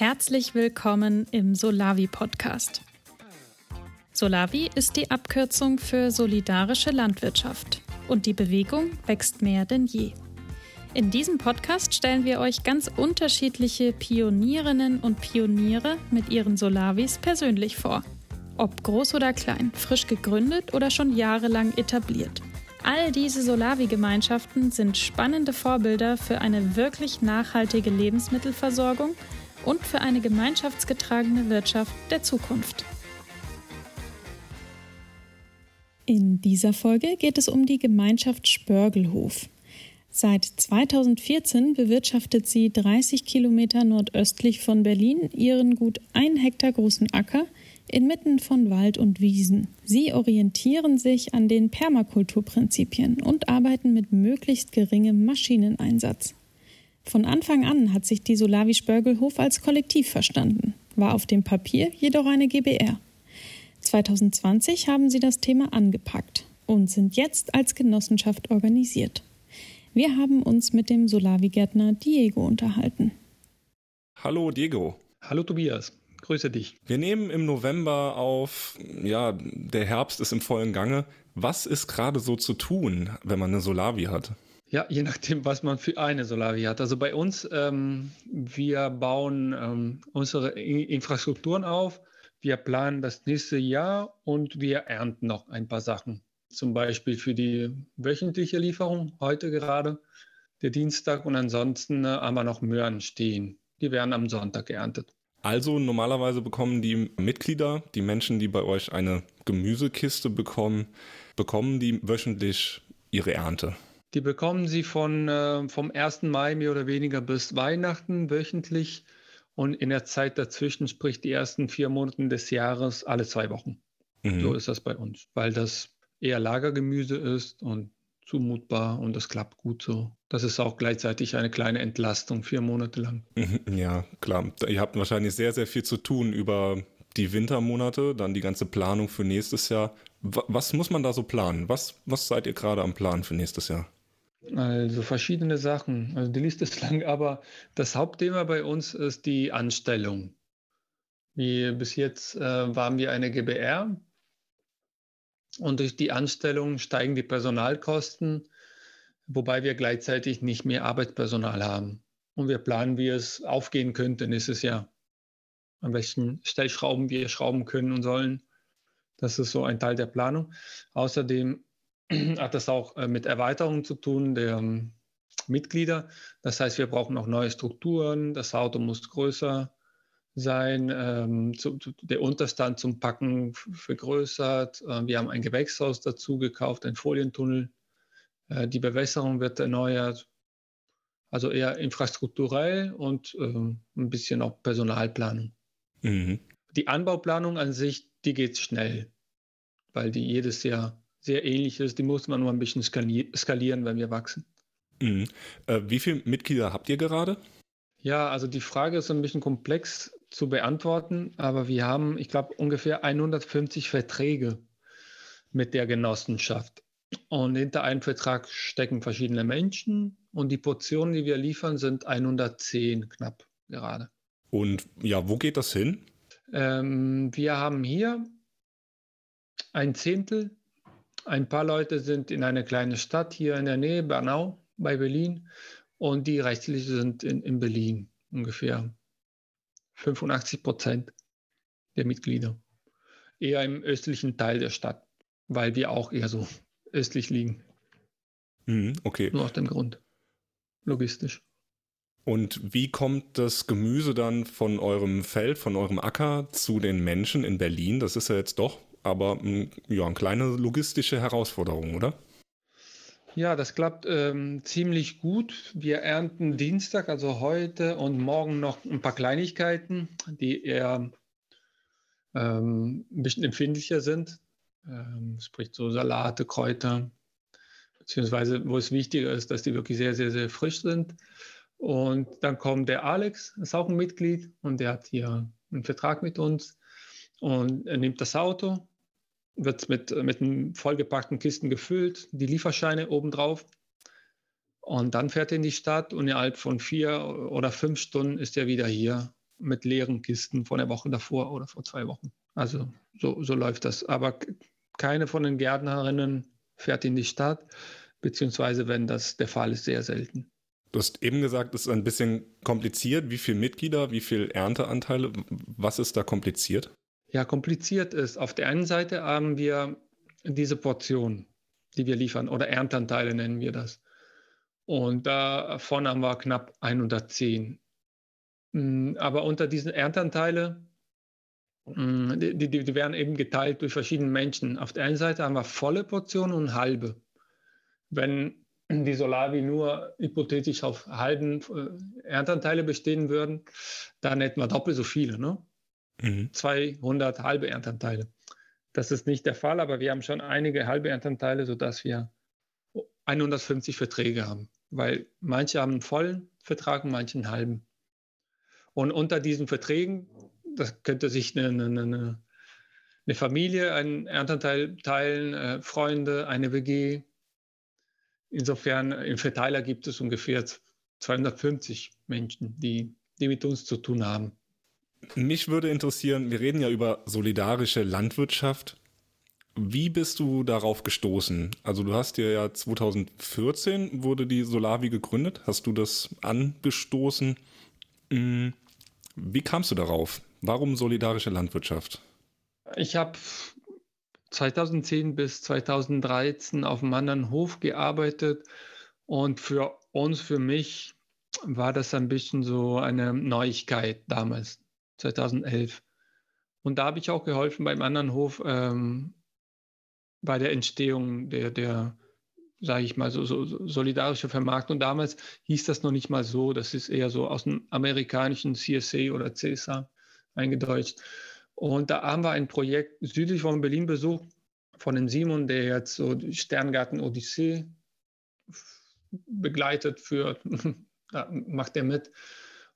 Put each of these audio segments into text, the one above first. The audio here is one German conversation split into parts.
Herzlich willkommen im Solavi Podcast. Solavi ist die Abkürzung für solidarische Landwirtschaft und die Bewegung wächst mehr denn je. In diesem Podcast stellen wir euch ganz unterschiedliche Pionierinnen und Pioniere mit ihren Solavis persönlich vor. Ob groß oder klein, frisch gegründet oder schon jahrelang etabliert. All diese Solavi-Gemeinschaften sind spannende Vorbilder für eine wirklich nachhaltige Lebensmittelversorgung und für eine gemeinschaftsgetragene Wirtschaft der Zukunft. In dieser Folge geht es um die Gemeinschaft Spörgelhof. Seit 2014 bewirtschaftet sie 30 Kilometer nordöstlich von Berlin ihren gut ein Hektar großen Acker inmitten von Wald und Wiesen. Sie orientieren sich an den Permakulturprinzipien und arbeiten mit möglichst geringem Maschineneinsatz. Von Anfang an hat sich die Solavi Spörgelhof als Kollektiv verstanden, war auf dem Papier jedoch eine GBR. 2020 haben sie das Thema angepackt und sind jetzt als Genossenschaft organisiert. Wir haben uns mit dem Solavi-Gärtner Diego unterhalten. Hallo Diego. Hallo Tobias. Grüße dich. Wir nehmen im November auf, ja, der Herbst ist im vollen Gange. Was ist gerade so zu tun, wenn man eine Solavi hat? Ja, je nachdem, was man für eine Solavi hat. Also bei uns, ähm, wir bauen ähm, unsere Infrastrukturen auf, wir planen das nächste Jahr und wir ernten noch ein paar Sachen. Zum Beispiel für die wöchentliche Lieferung, heute gerade, der Dienstag und ansonsten äh, haben wir noch Möhren stehen. Die werden am Sonntag geerntet. Also normalerweise bekommen die Mitglieder, die Menschen, die bei euch eine Gemüsekiste bekommen, bekommen die wöchentlich ihre Ernte. Die bekommen sie von, äh, vom 1. Mai mehr oder weniger bis Weihnachten wöchentlich und in der Zeit dazwischen, sprich die ersten vier Monate des Jahres, alle zwei Wochen. Mhm. So ist das bei uns, weil das eher Lagergemüse ist und zumutbar und das klappt gut so. Das ist auch gleichzeitig eine kleine Entlastung, vier Monate lang. Ja, klar. Ihr habt wahrscheinlich sehr, sehr viel zu tun über die Wintermonate, dann die ganze Planung für nächstes Jahr. Was muss man da so planen? Was, was seid ihr gerade am Plan für nächstes Jahr? Also verschiedene Sachen. Also die Liste ist lang, aber das Hauptthema bei uns ist die Anstellung. Wie bis jetzt äh, waren wir eine GBR, und durch die Anstellung steigen die Personalkosten, wobei wir gleichzeitig nicht mehr Arbeitspersonal haben. Und wir planen, wie es aufgehen könnte nächstes Jahr. An welchen Stellschrauben wir schrauben können und sollen. Das ist so ein Teil der Planung. Außerdem hat das auch äh, mit Erweiterungen zu tun der ähm, Mitglieder. Das heißt, wir brauchen auch neue Strukturen. Das Auto muss größer sein, ähm, zu, der Unterstand zum Packen vergrößert. Äh, wir haben ein Gewächshaus dazu gekauft, ein Folientunnel. Äh, die Bewässerung wird erneuert. Also eher infrastrukturell und ähm, ein bisschen auch Personalplanung. Mhm. Die Anbauplanung an sich, die geht schnell, weil die jedes Jahr sehr ähnlich ist. Die muss man nur ein bisschen skalieren, wenn wir wachsen. Mhm. Äh, wie viele Mitglieder habt ihr gerade? Ja, also die Frage ist ein bisschen komplex zu beantworten, aber wir haben, ich glaube, ungefähr 150 Verträge mit der Genossenschaft. Und hinter einem Vertrag stecken verschiedene Menschen und die Portionen, die wir liefern, sind 110 knapp gerade. Und ja, wo geht das hin? Ähm, wir haben hier ein Zehntel. Ein paar Leute sind in eine kleine Stadt hier in der Nähe, Bernau, bei Berlin. Und die rechtlichen sind in, in Berlin ungefähr 85 Prozent der Mitglieder. Eher im östlichen Teil der Stadt, weil wir auch eher so östlich liegen. Mhm, okay. Nur aus dem Grund. Logistisch. Und wie kommt das Gemüse dann von eurem Feld, von eurem Acker zu den Menschen in Berlin? Das ist ja jetzt doch aber ja, eine kleine logistische Herausforderung, oder? Ja, das klappt ähm, ziemlich gut. Wir ernten Dienstag, also heute und morgen noch ein paar Kleinigkeiten, die eher ähm, ein bisschen empfindlicher sind. Ähm, sprich so Salate, Kräuter, beziehungsweise wo es wichtiger ist, dass die wirklich sehr, sehr, sehr frisch sind. Und dann kommt der Alex, ist auch ein Mitglied und der hat hier einen Vertrag mit uns und er nimmt das Auto wird mit, mit einem vollgepackten Kisten gefüllt, die Lieferscheine obendrauf. Und dann fährt er in die Stadt und innerhalb von vier oder fünf Stunden ist er wieder hier mit leeren Kisten von der Woche davor oder vor zwei Wochen. Also so, so läuft das. Aber keine von den Gärtnerinnen fährt in die Stadt, beziehungsweise wenn das der Fall ist, sehr selten. Du hast eben gesagt, es ist ein bisschen kompliziert. Wie viele Mitglieder, wie viele Ernteanteile? Was ist da kompliziert? Ja, kompliziert ist, auf der einen Seite haben wir diese Portion, die wir liefern, oder Ernteanteile nennen wir das. Und davon haben wir knapp 110. Hm, aber unter diesen Ernteanteile, hm, die, die, die werden eben geteilt durch verschiedene Menschen. Auf der einen Seite haben wir volle Portionen und halbe. Wenn die Solavi nur hypothetisch auf halben äh, Ernteanteile bestehen würden, dann hätten wir doppelt so viele. Ne? Mhm. 200 halbe Ernteanteile. Das ist nicht der Fall, aber wir haben schon einige halbe Ernteanteile, sodass wir 150 Verträge haben. Weil manche haben einen vollen Vertrag und manche einen halben. Und unter diesen Verträgen, das könnte sich eine, eine, eine Familie einen Ernteanteil teilen, äh, Freunde, eine WG. Insofern im Verteiler gibt es ungefähr 250 Menschen, die, die mit uns zu tun haben. Mich würde interessieren, wir reden ja über solidarische Landwirtschaft. Wie bist du darauf gestoßen? Also du hast ja 2014 wurde die Solavi gegründet. Hast du das angestoßen? Hm, wie kamst du darauf? Warum solidarische Landwirtschaft? Ich habe 2010 bis 2013 auf einem anderen Hof gearbeitet und für uns, für mich, war das ein bisschen so eine Neuigkeit damals, 2011. Und da habe ich auch geholfen beim anderen Hof ähm, bei der Entstehung der, der sage ich mal, so, so, solidarische Vermarktung. Damals hieß das noch nicht mal so, das ist eher so aus dem amerikanischen CSA oder CSA eingedeutscht. Und da haben wir ein Projekt südlich von Berlin besucht, von dem Simon, der jetzt so die Sterngarten Odyssee begleitet, führt, da macht er mit.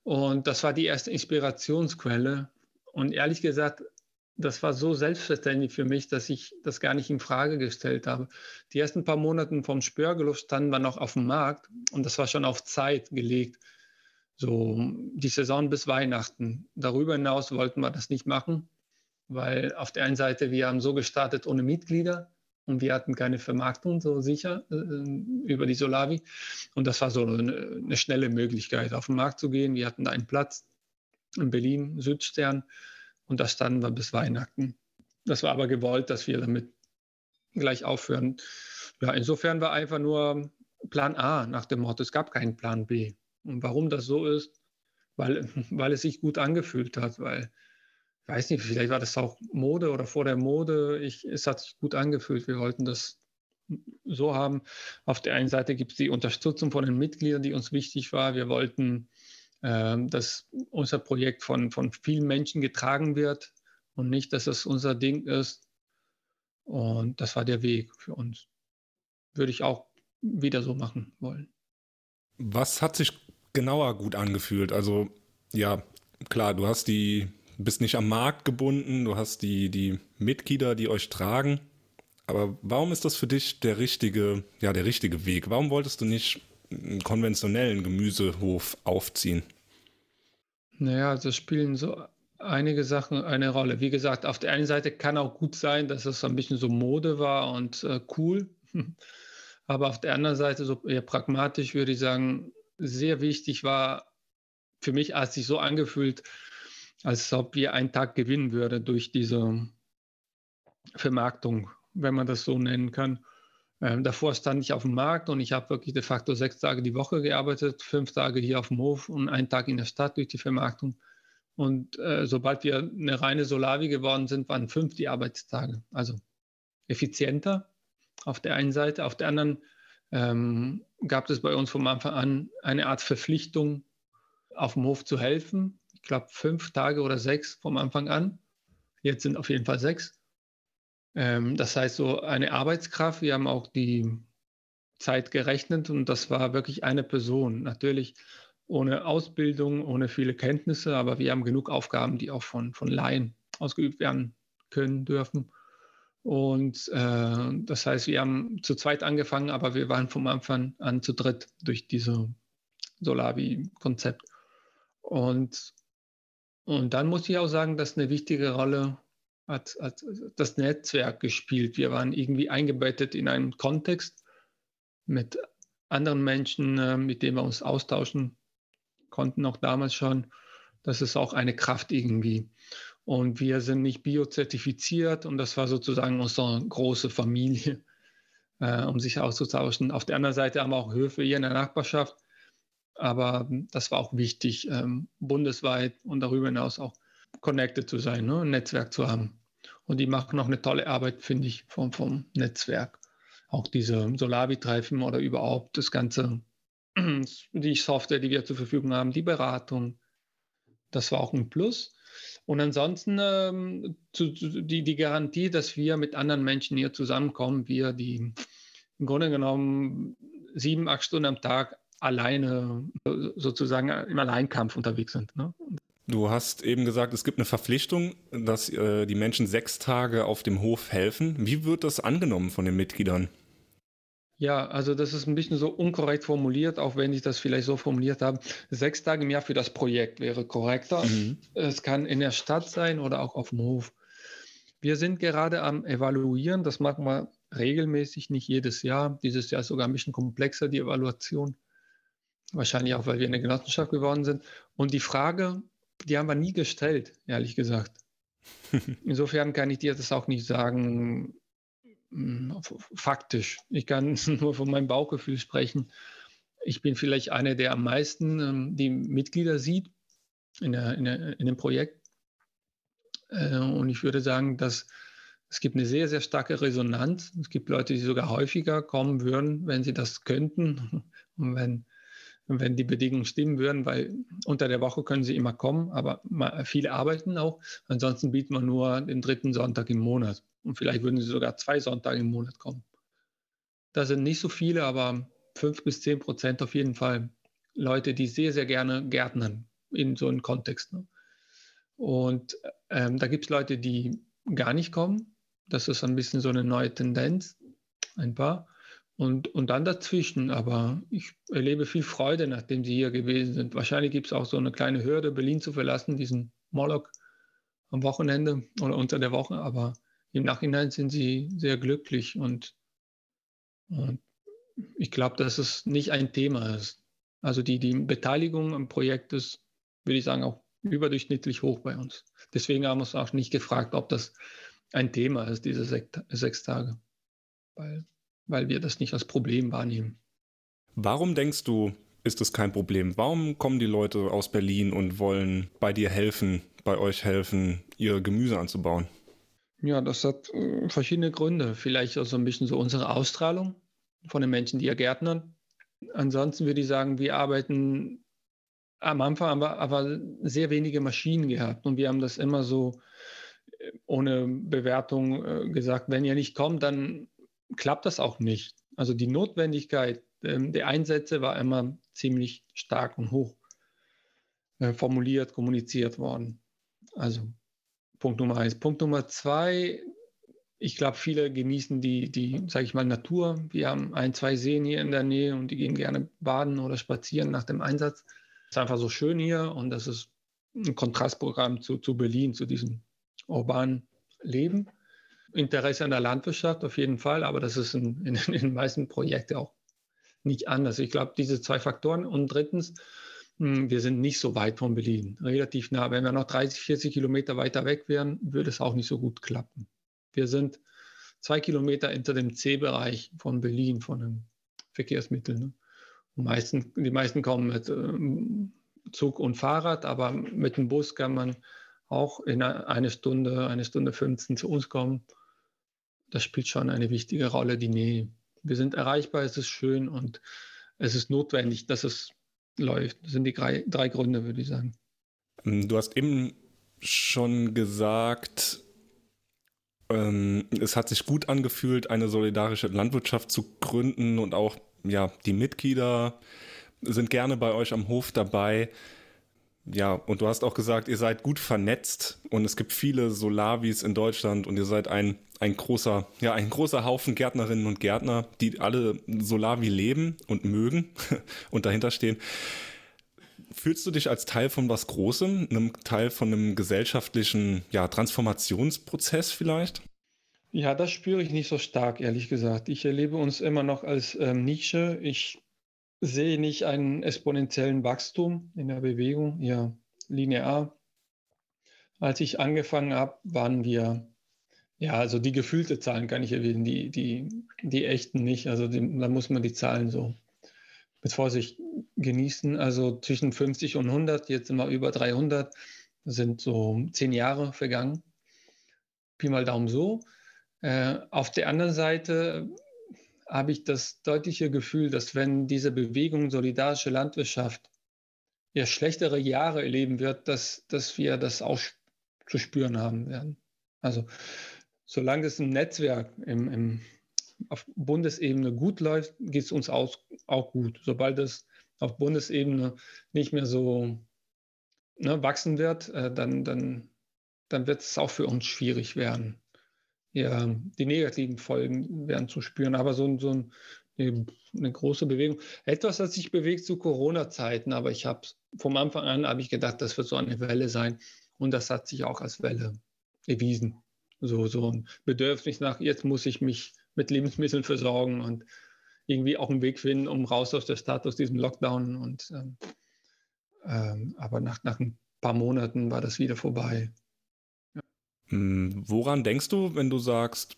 Und das war die erste Inspirationsquelle. Und ehrlich gesagt, das war so selbstverständlich für mich, dass ich das gar nicht in Frage gestellt habe. Die ersten paar Monate vom Spörgelow standen wir noch auf dem Markt und das war schon auf Zeit gelegt. So die Saison bis Weihnachten. Darüber hinaus wollten wir das nicht machen, weil auf der einen Seite wir haben so gestartet ohne Mitglieder und wir hatten keine Vermarktung so sicher äh, über die Solavi. Und das war so eine, eine schnelle Möglichkeit, auf den Markt zu gehen. Wir hatten einen Platz in Berlin, Südstern und da standen wir bis Weihnachten. Das war aber gewollt, dass wir damit gleich aufhören. Ja, insofern war einfach nur Plan A nach dem Motto, es gab keinen Plan B. Und warum das so ist, weil, weil es sich gut angefühlt hat, weil, weiß nicht, vielleicht war das auch Mode oder vor der Mode. Ich, es hat sich gut angefühlt. Wir wollten das so haben. Auf der einen Seite gibt es die Unterstützung von den Mitgliedern, die uns wichtig war. Wir wollten ähm, dass unser Projekt von, von vielen Menschen getragen wird und nicht, dass es unser Ding ist. Und das war der Weg für uns. Würde ich auch wieder so machen wollen. Was hat sich genauer gut angefühlt? Also, ja, klar, du hast die, bist nicht am Markt gebunden, du hast die, die Mitglieder, die euch tragen. Aber warum ist das für dich der richtige, ja, der richtige Weg? Warum wolltest du nicht einen konventionellen Gemüsehof aufziehen? Naja, also spielen so einige Sachen eine Rolle. Wie gesagt, auf der einen Seite kann auch gut sein, dass es ein bisschen so Mode war und äh, cool. Aber auf der anderen Seite, so eher pragmatisch würde ich sagen, sehr wichtig war für mich, als sich so angefühlt, als ob wir einen Tag gewinnen würden durch diese Vermarktung, wenn man das so nennen kann. Ähm, davor stand ich auf dem Markt und ich habe wirklich de facto sechs Tage die Woche gearbeitet, fünf Tage hier auf dem Hof und einen Tag in der Stadt durch die Vermarktung. Und äh, sobald wir eine reine Solavi geworden sind, waren fünf die Arbeitstage. Also effizienter auf der einen Seite. Auf der anderen ähm, gab es bei uns vom Anfang an eine Art Verpflichtung, auf dem Hof zu helfen. Ich glaube, fünf Tage oder sechs vom Anfang an. Jetzt sind auf jeden Fall sechs. Ähm, das heißt, so eine Arbeitskraft, wir haben auch die Zeit gerechnet und das war wirklich eine Person. Natürlich ohne Ausbildung, ohne viele Kenntnisse, aber wir haben genug Aufgaben, die auch von, von Laien ausgeübt werden können, dürfen. Und äh, das heißt, wir haben zu zweit angefangen, aber wir waren vom Anfang an zu dritt durch dieses Solavi-Konzept. Und Und dann muss ich auch sagen, dass eine wichtige Rolle hat, hat das Netzwerk gespielt. Wir waren irgendwie eingebettet in einen Kontext mit anderen Menschen, äh, mit denen wir uns austauschen konnten, auch damals schon. Das ist auch eine Kraft irgendwie. Und wir sind nicht biozertifiziert und das war sozusagen unsere große Familie, äh, um sich auszutauschen. Auf der anderen Seite haben wir auch Höfe hier in der Nachbarschaft, aber das war auch wichtig, ähm, bundesweit und darüber hinaus auch connected zu sein, ne? ein Netzwerk zu haben. Und die machen noch eine tolle Arbeit, finde ich, vom, vom Netzwerk. Auch diese Solavi-Treffen oder überhaupt das Ganze, die Software, die wir zur Verfügung haben, die Beratung. Das war auch ein Plus. Und ansonsten ähm, zu, die, die Garantie, dass wir mit anderen Menschen hier zusammenkommen, wir, die im Grunde genommen sieben, acht Stunden am Tag alleine sozusagen im Alleinkampf unterwegs sind. Ne? Du hast eben gesagt, es gibt eine Verpflichtung, dass äh, die Menschen sechs Tage auf dem Hof helfen. Wie wird das angenommen von den Mitgliedern? Ja, also das ist ein bisschen so unkorrekt formuliert, auch wenn ich das vielleicht so formuliert habe. Sechs Tage im Jahr für das Projekt wäre korrekter. Mhm. Es kann in der Stadt sein oder auch auf dem Hof. Wir sind gerade am Evaluieren. Das machen wir regelmäßig, nicht jedes Jahr. Dieses Jahr ist sogar ein bisschen komplexer, die Evaluation. Wahrscheinlich auch, weil wir eine Genossenschaft geworden sind. Und die Frage, die haben wir nie gestellt, ehrlich gesagt. Insofern kann ich dir das auch nicht sagen, hm, faktisch. Ich kann nur von meinem Bauchgefühl sprechen. Ich bin vielleicht einer, der am meisten ähm, die Mitglieder sieht in, der, in, der, in dem Projekt. Äh, und ich würde sagen, dass es gibt eine sehr, sehr starke Resonanz. Es gibt Leute, die sogar häufiger kommen würden, wenn sie das könnten und wenn, wenn die Bedingungen stimmen würden, weil unter der Woche können sie immer kommen, aber viele arbeiten auch. Ansonsten bieten wir nur den dritten Sonntag im Monat. Und vielleicht würden sie sogar zwei Sonntage im Monat kommen. Das sind nicht so viele, aber fünf bis zehn Prozent auf jeden Fall Leute, die sehr, sehr gerne gärtnern in so einem Kontext. Ne? Und ähm, da gibt es Leute, die gar nicht kommen. Das ist ein bisschen so eine neue Tendenz, ein paar. Und, und dann dazwischen, aber ich erlebe viel Freude, nachdem sie hier gewesen sind. Wahrscheinlich gibt es auch so eine kleine Hürde, Berlin zu verlassen, diesen Moloch am Wochenende oder unter der Woche, aber im Nachhinein sind sie sehr glücklich und, und ich glaube, dass es nicht ein Thema ist. Also die, die Beteiligung am Projekt ist, würde ich sagen, auch überdurchschnittlich hoch bei uns. Deswegen haben wir uns auch nicht gefragt, ob das ein Thema ist, diese sechs Tage, weil, weil wir das nicht als Problem wahrnehmen. Warum denkst du, ist es kein Problem? Warum kommen die Leute aus Berlin und wollen bei dir helfen, bei euch helfen, ihr Gemüse anzubauen? Ja, das hat äh, verschiedene Gründe. Vielleicht auch so ein bisschen so unsere Ausstrahlung von den Menschen, die ja gärtnern. Ansonsten würde ich sagen, wir arbeiten am Anfang aber, aber sehr wenige Maschinen gehabt und wir haben das immer so äh, ohne Bewertung äh, gesagt, wenn ihr nicht kommt, dann klappt das auch nicht. Also die Notwendigkeit ähm, der Einsätze war immer ziemlich stark und hoch äh, formuliert, kommuniziert worden. Also Punkt Nummer eins. Punkt Nummer zwei, ich glaube, viele genießen die, die sage ich mal, Natur. Wir haben ein, zwei Seen hier in der Nähe und die gehen gerne baden oder spazieren nach dem Einsatz. Es ist einfach so schön hier und das ist ein Kontrastprogramm zu, zu Berlin, zu diesem urbanen Leben. Interesse an der Landwirtschaft auf jeden Fall, aber das ist in, in, in den meisten Projekten auch nicht anders. Ich glaube, diese zwei Faktoren. Und drittens, hm, wir sind nicht so weit von Berlin, relativ nah. Wenn wir noch 30, 40 Kilometer weiter weg wären, würde es auch nicht so gut klappen. Wir sind zwei Kilometer hinter dem C-Bereich von Berlin, von den Verkehrsmitteln. Ne? Meisten, die meisten kommen mit äh, Zug und Fahrrad, aber mit dem Bus kann man auch in eine Stunde, eine Stunde 15 zu uns kommen. Das spielt schon eine wichtige Rolle, die Nähe. Wir sind erreichbar, es ist schön und es ist notwendig, dass es läuft. Das sind die drei, drei Gründe, würde ich sagen. Ähm, du hast eben schon gesagt, ähm, es hat sich gut angefühlt, eine solidarische Landwirtschaft zu gründen und auch ja, die Mitglieder sind gerne bei euch am Hof dabei. Ja, und du hast auch gesagt, ihr seid gut vernetzt und es gibt viele Solavis in Deutschland und ihr seid ein, ein großer, ja, ein großer Haufen Gärtnerinnen und Gärtner, die alle Solavi leben und mögen und dahinter stehen. Fühlst du dich als Teil von was Großem, einem Teil von einem gesellschaftlichen ja, Transformationsprozess vielleicht? Ja, das spüre ich nicht so stark, ehrlich gesagt. Ich erlebe uns immer noch als ähm, Nische. Ich sehe nicht einen exponentiellen Wachstum in der Bewegung, ja, linear. Als ich angefangen habe, waren wir, ja, also die gefühlte Zahlen kann ich erwähnen, die, die, die echten nicht. Also die, da muss man die Zahlen so mit Vorsicht genießen. Also zwischen 50 und 100, jetzt sind wir über 300, sind so zehn Jahre vergangen. Pi mal Daumen so. Äh, auf der anderen Seite habe ich das deutliche Gefühl, dass wenn diese Bewegung solidarische Landwirtschaft ja schlechtere Jahre erleben wird, dass, dass wir das auch zu spüren haben werden. Also solange es im Netzwerk im, im, auf Bundesebene gut läuft, geht es uns auch, auch gut. Sobald es auf Bundesebene nicht mehr so ne, wachsen wird, äh, dann, dann, dann wird es auch für uns schwierig werden. Ja, die negativen Folgen werden zu spüren, aber so, so ein, eine, große Bewegung. Etwas hat sich bewegt zu Corona-Zeiten, aber ich habe vom Anfang an habe ich gedacht, das wird so eine Welle sein. Und das hat sich auch als Welle erwiesen. So, so ein Bedürfnis nach, jetzt muss ich mich mit Lebensmitteln versorgen und irgendwie auch einen Weg finden, um raus aus der Stadt, aus diesem Lockdown. Und, ähm, ähm, aber nach, nach ein paar Monaten war das wieder vorbei. Hm, woran denkst du, wenn du sagst,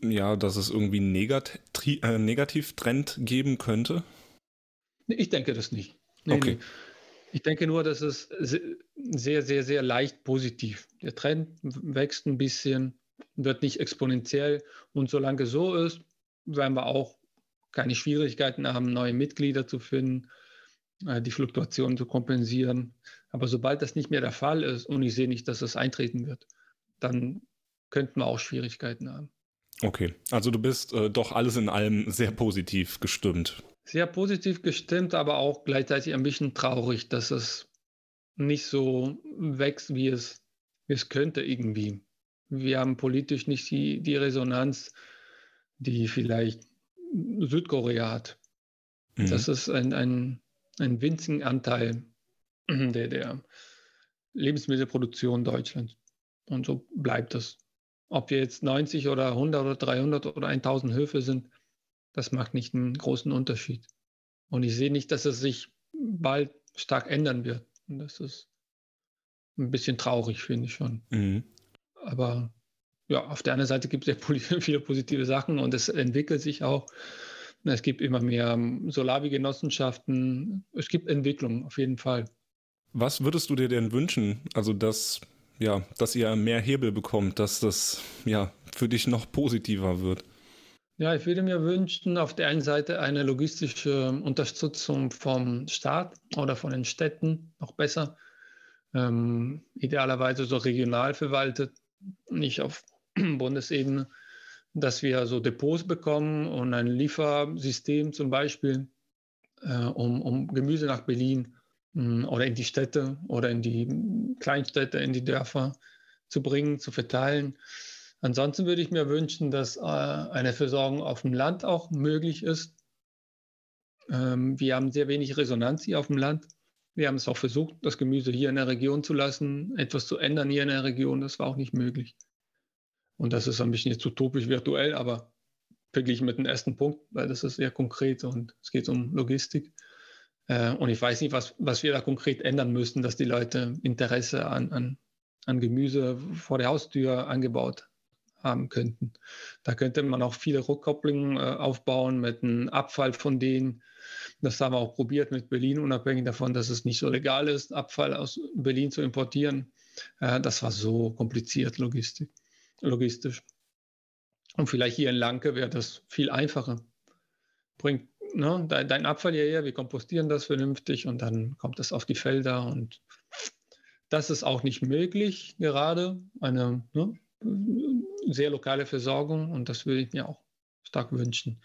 ja, dass es irgendwie einen Negat äh, Negativtrend geben könnte? Ich denke das nicht. Nee, okay. Nee. Ich denke nur, dass es sehr, sehr, sehr leicht positiv. Der Trend wächst ein bisschen, wird nicht exponentiell. Und solange so ist, werden wir auch keine Schwierigkeiten haben, neue Mitglieder zu finden, äh, die Fluktuationen zu kompensieren. Aber sobald das nicht mehr der Fall ist und ich sehe nicht, dass es eintreten wird, dann könnten wir auch Schwierigkeiten haben. Okay, also du bist äh, doch alles in allem sehr positiv gestimmt sehr positiv gestimmt, aber auch gleichzeitig ein bisschen traurig, dass es nicht so wächst, wie es, wie es könnte irgendwie. Wir haben politisch nicht die, die Resonanz, die vielleicht Südkorea hat. Mhm. Das ist ein, ein, ein winzigen Anteil der, der Lebensmittelproduktion Deutschlands. Und so bleibt es. Ob wir jetzt 90 oder 100 oder 300 oder 1000 Höfe sind, das macht nicht einen großen Unterschied. Und ich sehe nicht, dass es sich bald stark ändern wird. Und das ist ein bisschen traurig, finde ich schon. Mhm. Aber ja, auf der anderen Seite gibt es ja viele positive Sachen und es entwickelt sich auch. Es gibt immer mehr ähm, Solavi-Genossenschaften. Es gibt Entwicklung, auf jeden Fall. Was würdest du dir denn wünschen? Also, dass, ja, dass ihr mehr Hebel bekommt, dass das ja, für dich noch positiver wird? Ja, ich würde mir wünschen, auf der einen Seite eine logistische Unterstützung vom Staat oder von den Städten, noch besser. Ähm, idealerweise so regional verwaltet, nicht auf Bundesebene, dass wir so Depots bekommen und ein Liefersystem zum Beispiel, äh, um, um Gemüse nach Berlin mh, oder in die Städte oder in die Kleinstädte, in die Dörfer zu bringen, zu verteilen. Ansonsten würde ich mir wünschen, dass äh, eine Versorgung auf dem Land auch möglich ist. Ähm, wir haben sehr wenig Resonanz hier auf dem Land. Wir haben es auch versucht, das Gemüse hier in der Region zu lassen, etwas zu ändern hier in der Region. Das war auch nicht möglich. Und das ist ein bisschen jetzt utopisch virtuell, aber verglichen mit dem ersten Punkt, weil das ist sehr konkret und es geht um Logistik. Äh, und ich weiß nicht, was, was wir da konkret ändern müssten, dass die Leute Interesse an, an, an Gemüse vor der Haustür angebaut haben könnten. Da könnte man auch viele Rückkopplungen äh, aufbauen mit einem Abfall von denen. Das haben wir auch probiert mit Berlin, unabhängig davon, dass es nicht so legal ist, Abfall aus Berlin zu importieren. Äh, das war so kompliziert Logistik, logistisch. Und vielleicht hier in Lanke wäre das viel einfacher. Bringt ne, dein Abfall hierher, wir kompostieren das vernünftig und dann kommt es auf die Felder und das ist auch nicht möglich gerade. Eine ne, sehr lokale Versorgung und das würde ich mir auch stark wünschen.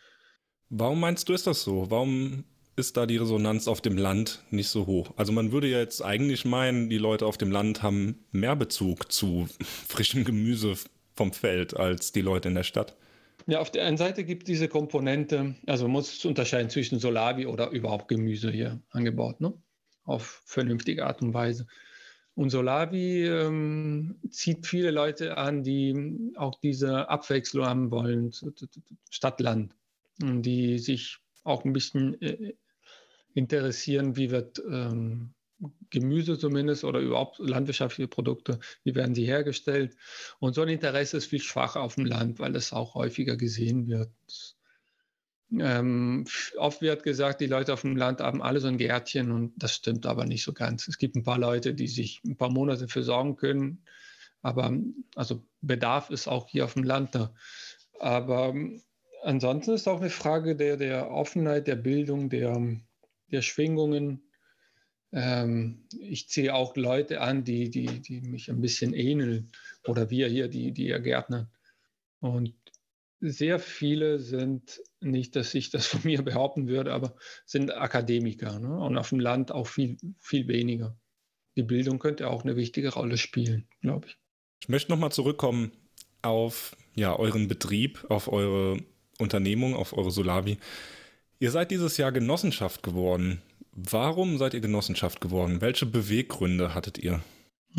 Warum meinst du, ist das so? Warum ist da die Resonanz auf dem Land nicht so hoch? Also man würde ja jetzt eigentlich meinen, die Leute auf dem Land haben mehr Bezug zu frischem Gemüse vom Feld als die Leute in der Stadt. Ja, auf der einen Seite gibt es diese Komponente, also man muss unterscheiden zwischen Solavi oder überhaupt Gemüse hier angebaut. Ne? auf vernünftige Art und Weise. Und Solavi ähm, zieht viele Leute an, die auch diese Abwechslung haben wollen, Stadt-Land, die sich auch ein bisschen äh, interessieren, wie wird ähm, Gemüse zumindest oder überhaupt landwirtschaftliche Produkte, wie werden sie hergestellt. Und so ein Interesse ist viel schwacher auf dem Land, weil es auch häufiger gesehen wird. Ähm, oft wird gesagt, die Leute auf dem Land haben alle so ein Gärtchen und das stimmt aber nicht so ganz. Es gibt ein paar Leute, die sich ein paar Monate für sorgen können, aber also Bedarf ist auch hier auf dem Land da. Aber ansonsten ist auch eine Frage der, der Offenheit, der Bildung, der, der Schwingungen. Ähm, ich ziehe auch Leute an, die, die, die mich ein bisschen ähneln oder wir hier, die, die ja Gärtner. Und sehr viele sind, nicht, dass ich das von mir behaupten würde, aber sind Akademiker ne? und auf dem Land auch viel, viel weniger. Die Bildung könnte auch eine wichtige Rolle spielen, glaube ich. Ich möchte nochmal zurückkommen auf ja, euren Betrieb, auf eure Unternehmung, auf eure Solavi. Ihr seid dieses Jahr Genossenschaft geworden. Warum seid ihr Genossenschaft geworden? Welche Beweggründe hattet ihr?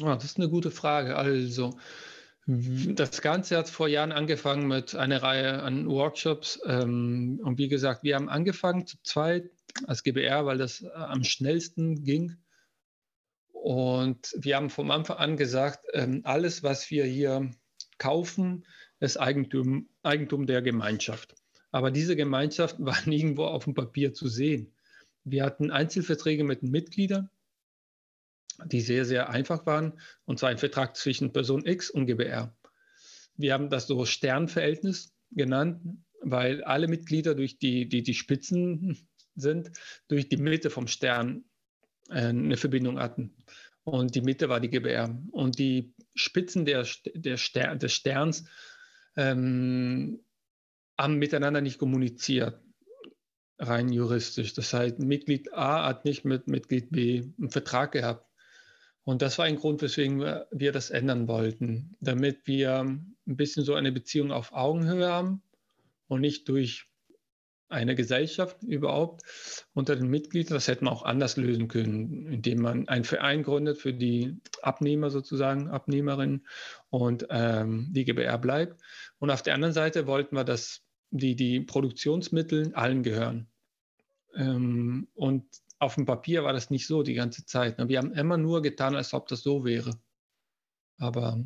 Ja, das ist eine gute Frage. Also, das Ganze hat vor Jahren angefangen mit einer Reihe an Workshops. Ähm, und wie gesagt, wir haben angefangen zu zweit als GBR, weil das äh, am schnellsten ging. Und wir haben vom Anfang an gesagt, ähm, alles, was wir hier kaufen, ist Eigentum, Eigentum der Gemeinschaft. Aber diese Gemeinschaft war nirgendwo auf dem Papier zu sehen. Wir hatten Einzelverträge mit den Mitgliedern die sehr, sehr einfach waren, und zwar ein Vertrag zwischen Person X und GBR. Wir haben das so Sternverhältnis genannt, weil alle Mitglieder durch die, die, die Spitzen sind, durch die Mitte vom Stern äh, eine Verbindung hatten. Und die Mitte war die GBR. Und die Spitzen der, der Ster des Sterns ähm, haben miteinander nicht kommuniziert, rein juristisch. Das heißt, Mitglied A hat nicht mit Mitglied B einen Vertrag gehabt. Und das war ein Grund, weswegen wir das ändern wollten, damit wir ein bisschen so eine Beziehung auf Augenhöhe haben und nicht durch eine Gesellschaft überhaupt unter den Mitgliedern. Das hätte man auch anders lösen können, indem man einen Verein gründet für die Abnehmer sozusagen, Abnehmerinnen und ähm, die GBR bleibt. Und auf der anderen Seite wollten wir, dass die, die Produktionsmittel allen gehören. Ähm, und auf dem Papier war das nicht so die ganze Zeit. Ne? Wir haben immer nur getan, als ob das so wäre. Aber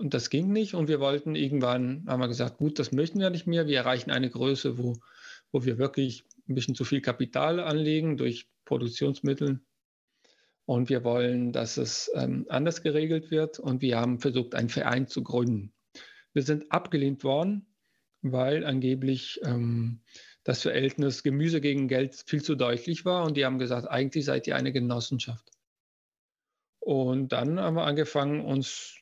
und das ging nicht und wir wollten irgendwann, haben wir gesagt, gut, das möchten wir nicht mehr. Wir erreichen eine Größe, wo, wo wir wirklich ein bisschen zu viel Kapital anlegen durch Produktionsmittel. Und wir wollen, dass es ähm, anders geregelt wird. Und wir haben versucht, einen Verein zu gründen. Wir sind abgelehnt worden, weil angeblich ähm, das Verhältnis Gemüse gegen Geld viel zu deutlich war und die haben gesagt, eigentlich seid ihr eine Genossenschaft. Und dann haben wir angefangen, uns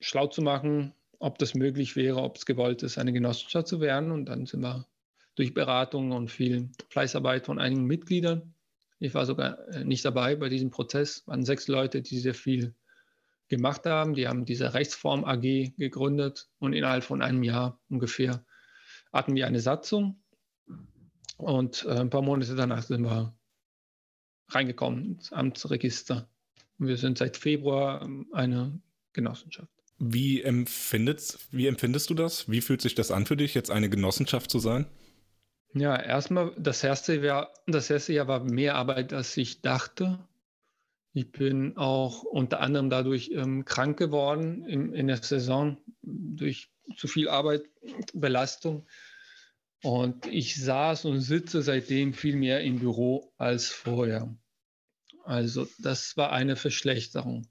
schlau zu machen, ob das möglich wäre, ob es gewollt ist, eine Genossenschaft zu werden. Und dann sind wir durch Beratungen und viel Fleißarbeit von einigen Mitgliedern. Ich war sogar äh, nicht dabei bei diesem Prozess. Es waren sechs Leute, die sehr viel gemacht haben. Die haben diese Rechtsform AG gegründet und innerhalb von einem Jahr ungefähr hatten wir eine Satzung und äh, ein paar Monate danach sind wir reingekommen ins Amtsregister. Und wir sind seit Februar ähm, eine Genossenschaft. Wie, empfindest, wie empfindest du das? Wie fühlt sich das an für dich, jetzt eine Genossenschaft zu sein? Ja, erstmal, das erste Jahr, das erste Jahr war mehr Arbeit, als ich dachte. Ich bin auch unter anderem dadurch ähm, krank geworden in, in der Saison durch zu viel Arbeit, Belastung. Und ich saß und sitze seitdem viel mehr im Büro als vorher. Also das war eine Verschlechterung.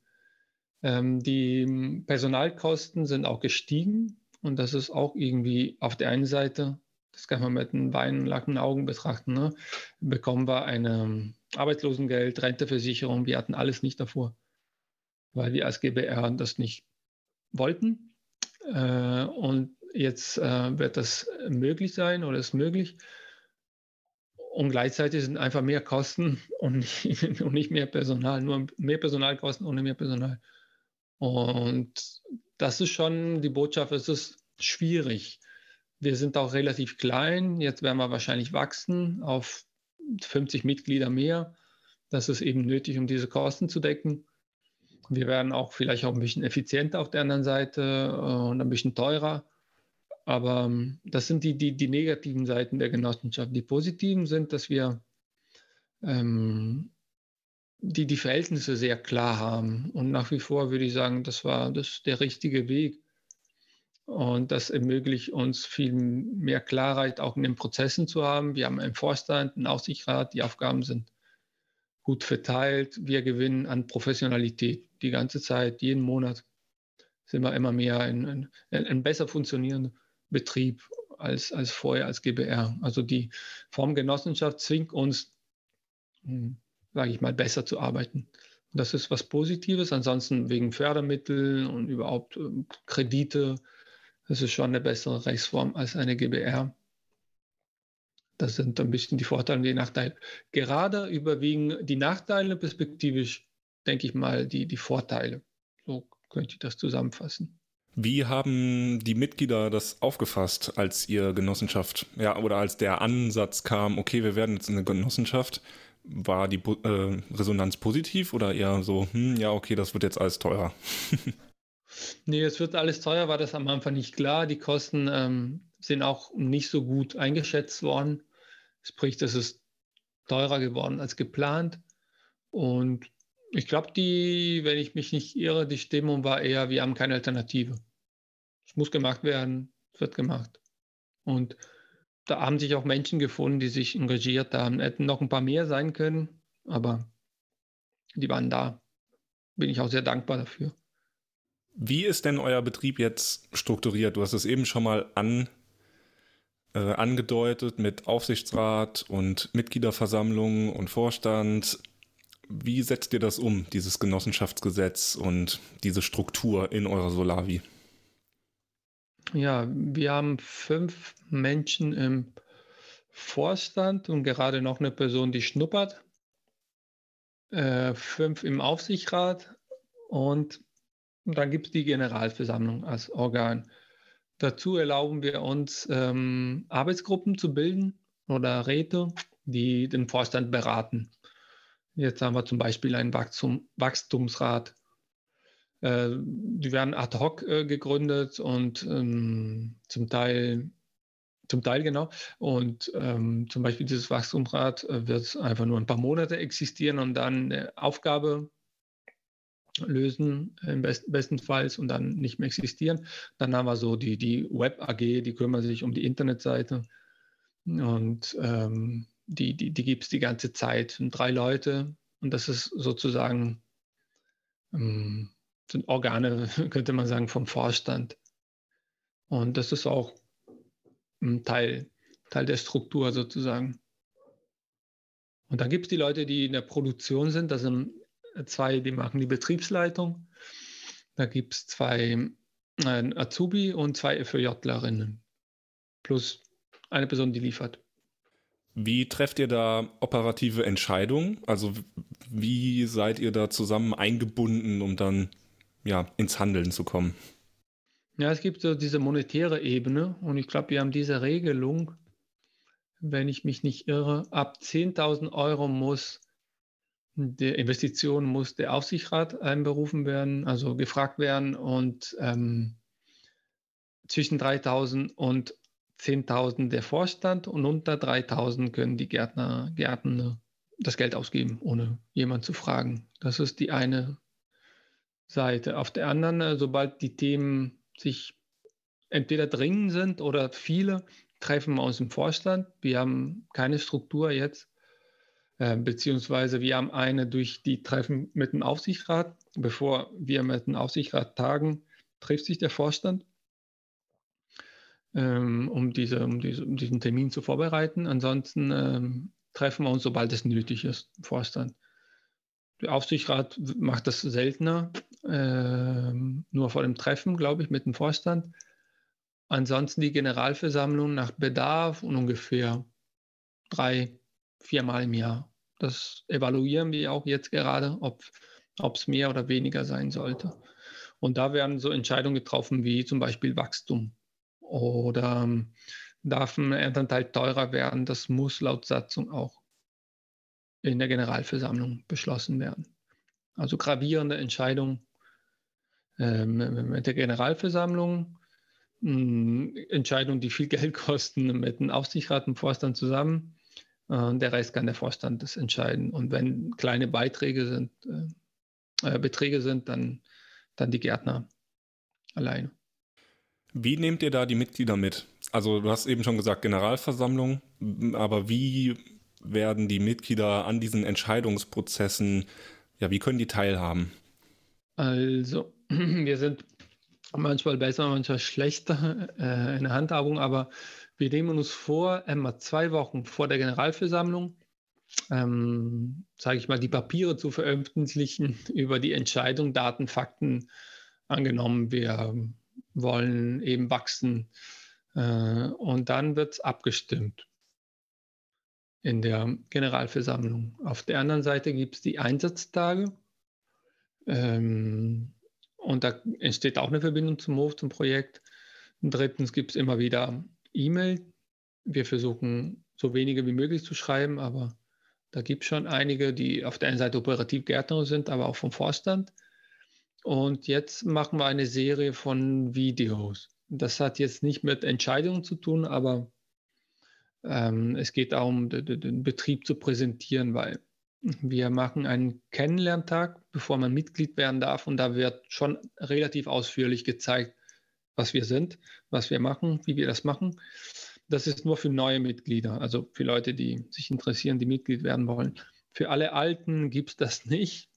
Ähm, die Personalkosten sind auch gestiegen und das ist auch irgendwie auf der einen Seite, das kann man mit den weinlacken Augen betrachten, ne? bekommen wir eine Arbeitslosengeld, Renteversicherung, wir hatten alles nicht davor, weil wir als GBR das nicht wollten. Äh, und Jetzt äh, wird das möglich sein oder ist möglich. Und gleichzeitig sind einfach mehr Kosten und nicht, und nicht mehr Personal, nur mehr Personalkosten ohne mehr Personal. Und das ist schon die Botschaft, es ist schwierig. Wir sind auch relativ klein. Jetzt werden wir wahrscheinlich wachsen auf 50 Mitglieder mehr. Das ist eben nötig, um diese Kosten zu decken. Wir werden auch vielleicht auch ein bisschen effizienter auf der anderen Seite äh, und ein bisschen teurer. Aber ähm, das sind die, die, die negativen Seiten der Genossenschaft. Die positiven sind, dass wir ähm, die, die Verhältnisse sehr klar haben. Und nach wie vor würde ich sagen, das war das der richtige Weg. Und das ermöglicht uns viel mehr Klarheit auch in den Prozessen zu haben. Wir haben einen Vorstand, einen Aufsichtsrat, die Aufgaben sind gut verteilt. Wir gewinnen an Professionalität die ganze Zeit, jeden Monat sind wir immer mehr ein, ein, ein besser funktionierender Betrieb als, als vorher als GBR. Also die Form Genossenschaft zwingt uns, hm, sage ich mal, besser zu arbeiten. Das ist was Positives. Ansonsten wegen Fördermittel und überhaupt ähm, Kredite, das ist schon eine bessere Rechtsform als eine GBR. Das sind ein bisschen die Vorteile und die Nachteile. Gerade überwiegen die Nachteile perspektivisch, denke ich mal, die, die Vorteile. So könnte ich das zusammenfassen. Wie haben die Mitglieder das aufgefasst, als ihr Genossenschaft, ja, oder als der Ansatz kam, okay, wir werden jetzt eine Genossenschaft? War die äh, Resonanz positiv oder eher so, hm, ja, okay, das wird jetzt alles teurer? nee, es wird alles teuer, war das am Anfang nicht klar. Die Kosten ähm, sind auch nicht so gut eingeschätzt worden. Sprich, das ist teurer geworden als geplant. Und ich glaube, die, wenn ich mich nicht irre, die Stimmung war eher, wir haben keine Alternative. Muss gemacht werden, wird gemacht. Und da haben sich auch Menschen gefunden, die sich engagiert haben. Hätten noch ein paar mehr sein können, aber die waren da. Bin ich auch sehr dankbar dafür. Wie ist denn euer Betrieb jetzt strukturiert? Du hast es eben schon mal an, äh, angedeutet mit Aufsichtsrat und Mitgliederversammlung und Vorstand. Wie setzt ihr das um, dieses Genossenschaftsgesetz und diese Struktur in eurer Solavi? Ja, wir haben fünf Menschen im Vorstand und gerade noch eine Person, die schnuppert. Äh, fünf im Aufsichtsrat und dann gibt es die Generalversammlung als Organ. Dazu erlauben wir uns, ähm, Arbeitsgruppen zu bilden oder Räte, die den Vorstand beraten. Jetzt haben wir zum Beispiel einen Wachstum, Wachstumsrat. Äh, die werden ad hoc äh, gegründet und ähm, zum Teil, zum Teil genau. Und ähm, zum Beispiel dieses Wachstumsrat äh, wird einfach nur ein paar Monate existieren und dann eine Aufgabe lösen, im best, bestenfalls, und dann nicht mehr existieren. Dann haben wir so die, die Web AG, die kümmern sich um die Internetseite. Und ähm, die, die, die gibt es die ganze Zeit. sind drei Leute und das ist sozusagen ähm, sind Organe, könnte man sagen, vom Vorstand. Und das ist auch ein Teil, Teil der Struktur sozusagen. Und dann gibt es die Leute, die in der Produktion sind, das sind zwei, die machen die Betriebsleitung. Da gibt es zwei ein Azubi und zwei FÖJlerinnen. Plus eine Person, die liefert. Wie trefft ihr da operative Entscheidungen? Also wie seid ihr da zusammen eingebunden, um dann ja, ins Handeln zu kommen? Ja, es gibt so diese monetäre Ebene und ich glaube, wir haben diese Regelung, wenn ich mich nicht irre, ab 10.000 Euro muss der Investition muss der Aufsichtsrat einberufen werden, also gefragt werden und ähm, zwischen 3.000 und 10.000 der Vorstand und unter 3.000 können die Gärtner, Gärtner das Geld ausgeben, ohne jemand zu fragen. Das ist die eine Seite. Auf der anderen, äh, sobald die Themen sich entweder dringend sind oder viele, treffen wir uns im Vorstand. Wir haben keine Struktur jetzt äh, beziehungsweise wir haben eine durch die Treffen mit dem Aufsichtsrat. Bevor wir mit dem Aufsichtsrat tagen, trifft sich der Vorstand, ähm, um, diese, um, diese, um, diesen Termin zu vorbereiten. Ansonsten ähm, treffen wir uns, sobald es nötig ist, im Vorstand. Der Aufsichtsrat macht das seltener, äh, nur vor dem Treffen, glaube ich, mit dem Vorstand. Ansonsten die Generalversammlung nach Bedarf und ungefähr drei viermal im Jahr. Das evaluieren wir auch jetzt gerade, ob es mehr oder weniger sein sollte. Und da werden so Entscheidungen getroffen wie zum Beispiel Wachstum oder ähm, darf ein Elternteil teurer werden. Das muss laut Satzung auch. in der Generalversammlung beschlossen werden. Also gravierende Entscheidungen ähm, mit der Generalversammlung, Entscheidungen, die viel Geld kosten, mit dem Aufsichtsrat und Vorstand zusammen. Äh, der Rest kann der Vorstand das entscheiden. Und wenn kleine Beiträge sind, äh, äh, Beträge sind, dann, dann die Gärtner alleine. Wie nehmt ihr da die Mitglieder mit? Also du hast eben schon gesagt Generalversammlung, aber wie werden die Mitglieder an diesen Entscheidungsprozessen, ja, wie können die teilhaben? Also, wir sind manchmal besser, manchmal schlechter äh, in der Handhabung, aber wir nehmen uns vor, einmal zwei Wochen vor der Generalversammlung, ähm, sage ich mal, die Papiere zu veröffentlichen über die Entscheidung, Daten, Fakten. Angenommen, wir wollen eben wachsen. Äh, und dann wird es abgestimmt in der Generalversammlung. Auf der anderen Seite gibt es die Einsatztage. Ähm, und da entsteht auch eine Verbindung zum Hof, zum Projekt. Drittens gibt es immer wieder E-Mail. Wir versuchen so wenige wie möglich zu schreiben, aber da gibt es schon einige, die auf der einen Seite operativ Gärtner sind, aber auch vom Vorstand. Und jetzt machen wir eine Serie von Videos. Das hat jetzt nicht mit Entscheidungen zu tun, aber ähm, es geht darum, den Betrieb zu präsentieren, weil wir machen einen Kennenlerntag, bevor man Mitglied werden darf. Und da wird schon relativ ausführlich gezeigt, was wir sind, was wir machen, wie wir das machen. Das ist nur für neue Mitglieder, also für Leute, die sich interessieren, die Mitglied werden wollen. Für alle Alten gibt es das nicht.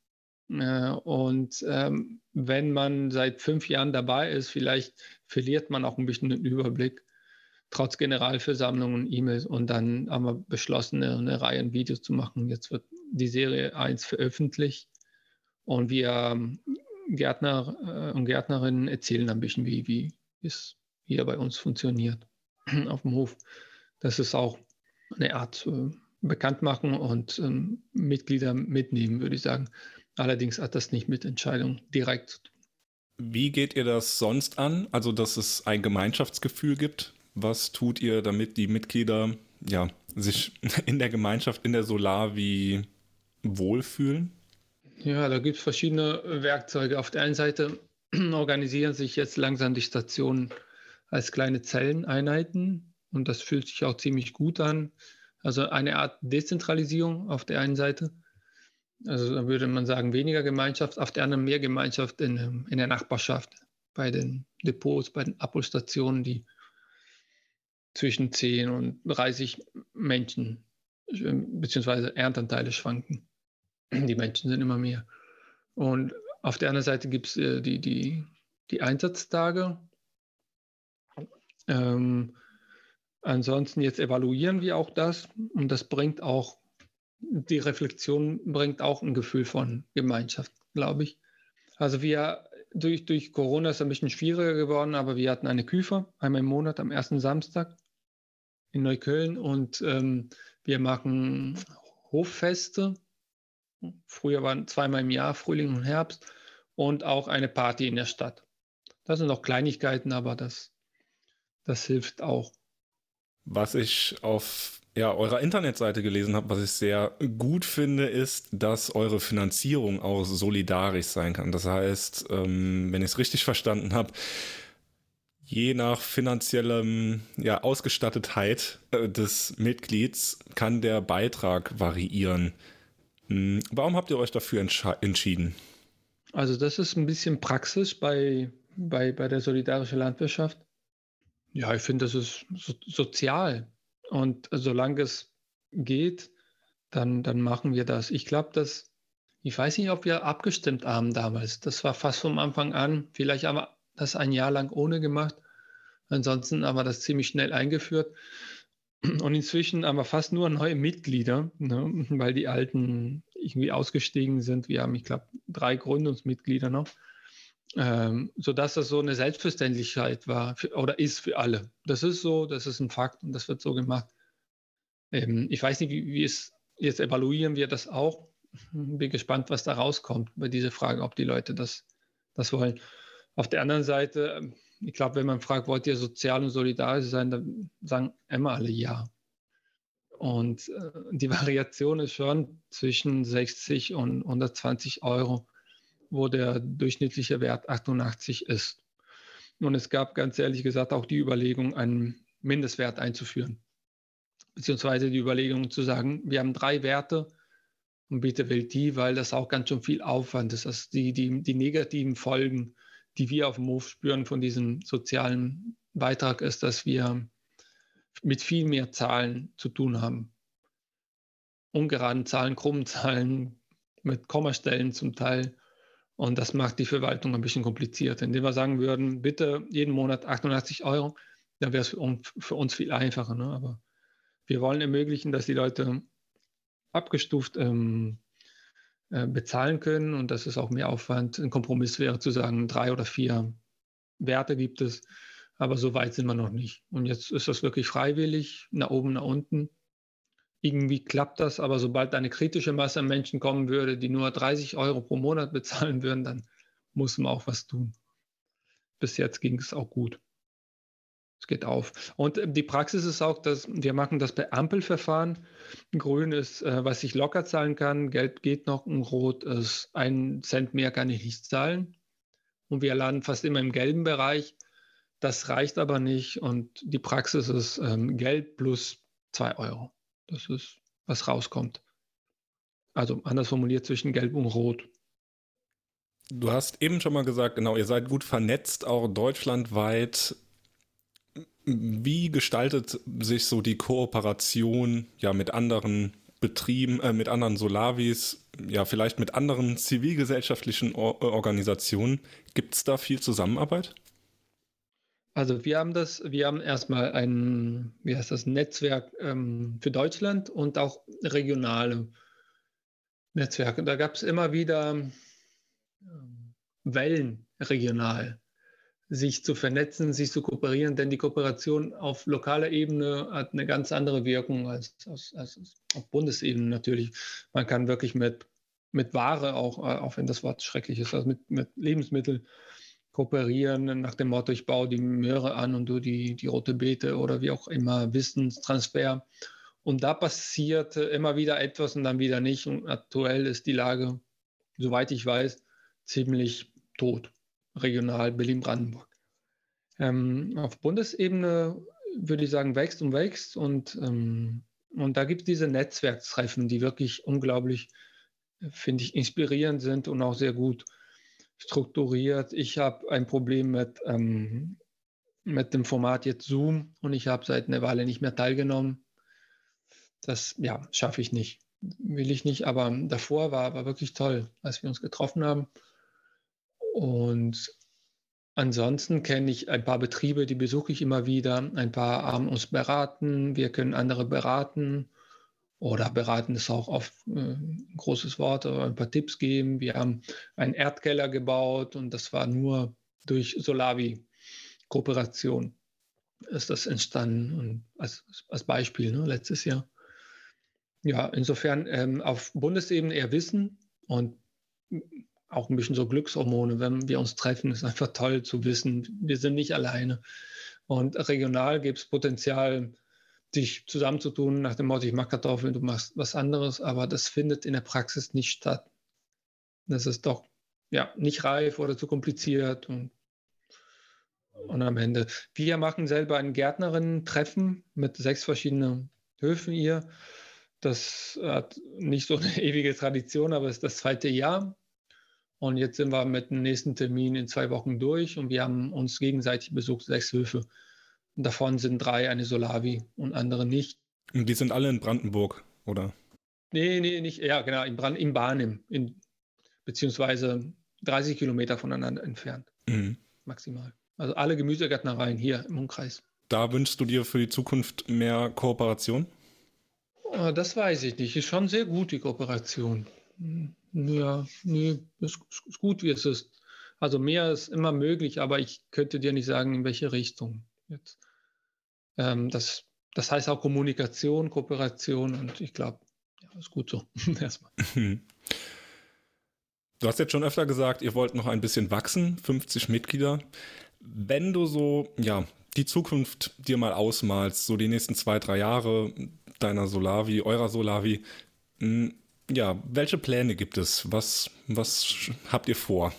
Äh, und ähm, wenn man seit fünf Jahren dabei ist, vielleicht verliert man auch ein bisschen den Überblick, trotz Generalversammlungen, E-Mails. Und dann haben wir beschlossen, eine, Reihe an Videos zu machen. Jetzt wird die Serie 1 veröffentlicht und wir ähm, Gärtner äh, und Gärtnerinnen erzählen ein bisschen, wie, wie es hier bei uns funktioniert auf dem Hof. Das ist auch eine Art äh, bekannt machen und ähm, Mitglieder mitnehmen, würde ich sagen. Allerdings hat das nicht mit Entscheidungen direkt zu tun. Wie geht ihr das sonst an? Also, dass es ein Gemeinschaftsgefühl gibt? Was tut ihr, damit die Mitglieder ja, sich in der Gemeinschaft, in der Solar wie wohlfühlen? Ja, da gibt es verschiedene Werkzeuge. Auf der einen Seite organisieren sich jetzt langsam die Stationen als kleine Zelleneinheiten und das fühlt sich auch ziemlich gut an. Also eine Art Dezentralisierung auf der einen Seite. Also da würde man sagen, weniger Gemeinschaft, auf der anderen mehr Gemeinschaft in, in der Nachbarschaft, bei den Depots, bei den Abholstationen, die zwischen 10 und 30 Menschen beziehungsweise Erntanteile schwanken. Die Menschen sind immer mehr. Und auf der anderen Seite gibt es äh, die, die, die Einsatztage. Ähm, ansonsten jetzt evaluieren wir auch das und das bringt auch die Reflexion bringt auch ein Gefühl von Gemeinschaft, glaube ich. Also wir durch, durch Corona ist es ein bisschen schwieriger geworden, aber wir hatten eine Küfe einmal im Monat am ersten Samstag in Neukölln und ähm, wir machen Hoffeste. Früher waren zweimal im Jahr, Frühling und Herbst und auch eine Party in der Stadt. Das sind auch Kleinigkeiten, aber das, das hilft auch. Was ich auf ja, eurer Internetseite gelesen habe, was ich sehr gut finde, ist, dass eure Finanzierung auch solidarisch sein kann. Das heißt, ähm, wenn ich es richtig verstanden habe, je nach finanziellem ja, Ausgestattetheit äh, des Mitglieds kann der Beitrag variieren. Hm, warum habt ihr euch dafür entschieden? Also das ist ein bisschen Praxis bei, bei, bei der solidarischen Landwirtschaft. Ja, ich finde, das ist so, sozial. Und solange es geht, dann, dann machen wir das. Ich glaube, dass, ich weiß nicht, ob wir abgestimmt haben damals. Das war fast vom Anfang an. Vielleicht haben wir das ein Jahr lang ohne gemacht. Ansonsten haben wir das ziemlich schnell eingeführt. Und inzwischen haben wir fast nur neue Mitglieder, ne, weil die alten irgendwie ausgestiegen sind. Wir haben, ich glaube, drei Gründungsmitglieder noch ähm, sodass das so eine Selbstverständlichkeit war für, oder ist für alle. Das ist so, das ist ein Fakt und das wird so gemacht. Ähm, ich weiß nicht, wie, wie es jetzt evaluieren wir das auch. Bin gespannt, was da rauskommt bei dieser Frage, ob die Leute das, das wollen. Auf der anderen Seite, ähm, ich glaube, wenn man fragt, wollt ihr sozial und solidarisch sein, dann sagen immer alle ja. Und äh, die Variation ist schon zwischen 60 und 120 Euro, wo der durchschnittliche Wert 88 ist. Und es gab ganz ehrlich gesagt auch die Überlegung, einen Mindestwert einzuführen. Beziehungsweise die Überlegung zu sagen, wir haben drei Werte und bitte wählt die, weil das auch ganz schön viel Aufwand ist. Also die, die, die negativen Folgen, die wir auf dem Hof spüren von diesem sozialen Beitrag, ist, dass wir mit viel mehr Zahlen zu tun haben. Ungeraden Zahlen, krummen Zahlen, mit Kommastellen zum Teil. Und das macht die Verwaltung ein bisschen kompliziert. Indem wir sagen würden, bitte jeden Monat 88 Euro, dann wäre es für, uns, viel einfacher. Ne? Aber wir wollen ermöglichen, dass die Leute abgestuft ähm, äh, bezahlen können und dass es auch mehr Aufwand. Ein Kompromiss wäre zu sagen, drei oder vier Werte gibt es, aber so weit sind wir noch nicht. Und jetzt ist das wirklich freiwillig, nach oben, nach unten. Irgendwie klappt das, aber sobald eine kritische Masse an Menschen kommen würde, die nur 30 Euro pro Monat bezahlen würden, dann muss man auch was tun. Bis jetzt ging es auch gut. Es geht auf. Und äh, die Praxis ist auch, dass wir machen das bei Ampelverfahren. Grün ist, äh, was ich locker zahlen kann, Gelb geht noch und Rot ist, ein Cent mehr kann ich nicht zahlen. Und wir landen fast immer im gelben Bereich. Das reicht aber nicht und die Praxis ist ähm, Geld plus 2 Euro. Das ist, was rauskommt. Also anders formuliert zwischen Gelb und Rot. Du hast eben schon mal gesagt, genau, ihr seid gut vernetzt, auch deutschlandweit. Wie gestaltet sich so die Kooperation ja mit anderen Betrieben, äh, mit anderen Solavis, ja vielleicht mit anderen zivilgesellschaftlichen Or Organisationen? Gibt es da viel Zusammenarbeit? Also wir haben das, wir haben erstmal ein, wie heißt das, Netzwerk ähm, für Deutschland und auch regionale Netzwerke. Da gab es immer wieder ähm, Wellen regional, sich zu vernetzen, sich zu kooperieren, denn die Kooperation auf lokaler Ebene hat eine ganz andere Wirkung als, als, als auf Bundesebene natürlich. Man kann wirklich mit, mit Ware auch, äh, auch wenn das Wort schrecklich ist, also mit, mit Lebensmitteln kooperieren nach dem Motto, ich baue die Möhre an und du die, die rote Beete oder wie auch immer, Wissenstransfer. Und da passiert immer wieder etwas und dann wieder nicht. Und aktuell ist die Lage, soweit ich weiß, ziemlich tot, regional Berlin-Brandenburg. Ähm, auf Bundesebene würde ich sagen, wächst und wächst. Und, ähm, und da gibt es diese Netzwerktreffen, die wirklich unglaublich, finde ich, inspirierend sind und auch sehr gut strukturiert. Ich habe ein Problem mit, ähm, mit dem Format jetzt Zoom und ich habe seit einer Weile nicht mehr teilgenommen. Das ja, schaffe ich nicht. Will ich nicht, aber davor war, war wirklich toll, als wir uns getroffen haben. Und ansonsten kenne ich ein paar Betriebe, die besuche ich immer wieder. Ein paar haben uns beraten, wir können andere beraten oder beraten ist auch auf äh, ein großes Wort, aber ein paar Tipps geben. Wir haben einen Erdkeller gebaut und das war nur durch Solavi-Kooperation ist das entstanden und als, als Beispiel ne, letztes Jahr. Ja, insofern ähm, auf Bundesebene eher Wissen und auch ein bisschen so Glückshormone, wenn wir uns treffen, ist einfach toll zu wissen, wir sind nicht alleine. Und regional gibt es Potenzial, dich zusammenzutun nach dem Motto, ich mache Kartoffeln, du machst was anderes, aber das findet in der Praxis nicht statt. Das ist doch ja nicht reif oder zu kompliziert und, und am Ende. Wir machen selber ein Gärtnerinnen-Treffen mit sechs verschiedenen Höfen hier. Das hat nicht so eine ewige Tradition, aber es ist das zweite Jahr. Und jetzt sind wir mit dem nächsten Termin in zwei Wochen durch und wir haben uns gegenseitig besucht, sechs Höfe. Davon sind drei eine Solavi und andere nicht. Und die sind alle in Brandenburg, oder? Nee, nee, nicht. Ja, genau, in, Brand, in Barnim, in, beziehungsweise 30 Kilometer voneinander entfernt. Mhm. Maximal. Also alle Gemüsegärtnereien hier im Umkreis. Da wünschst du dir für die Zukunft mehr Kooperation? Ah, das weiß ich nicht. Ist schon sehr gut, die Kooperation. Ja, nee, ist, ist gut, wie es ist. Also mehr ist immer möglich, aber ich könnte dir nicht sagen, in welche Richtung. Jetzt. Ähm, das, das heißt auch Kommunikation, Kooperation und ich glaube, ja, ist gut so. Erstmal. Du hast jetzt schon öfter gesagt, ihr wollt noch ein bisschen wachsen, 50 Mitglieder. Wenn du so, ja, die Zukunft dir mal ausmalst, so die nächsten zwei, drei Jahre, deiner Solavi, eurer Solavi. Ja, welche Pläne gibt es? Was, was habt ihr vor?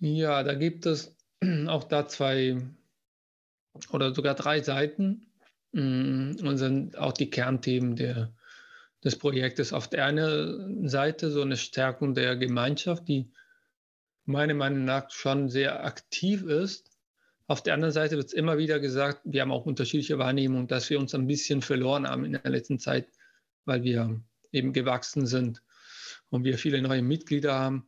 Ja, da gibt es auch da zwei oder sogar drei Seiten hm, und sind auch die Kernthemen der, des Projektes. Auf der einen Seite so eine Stärkung der Gemeinschaft, die meiner Meinung nach schon sehr aktiv ist. Auf der anderen Seite wird es immer wieder gesagt, wir haben auch unterschiedliche Wahrnehmungen, dass wir uns ein bisschen verloren haben in der letzten Zeit, weil wir eben gewachsen sind und wir viele neue Mitglieder haben.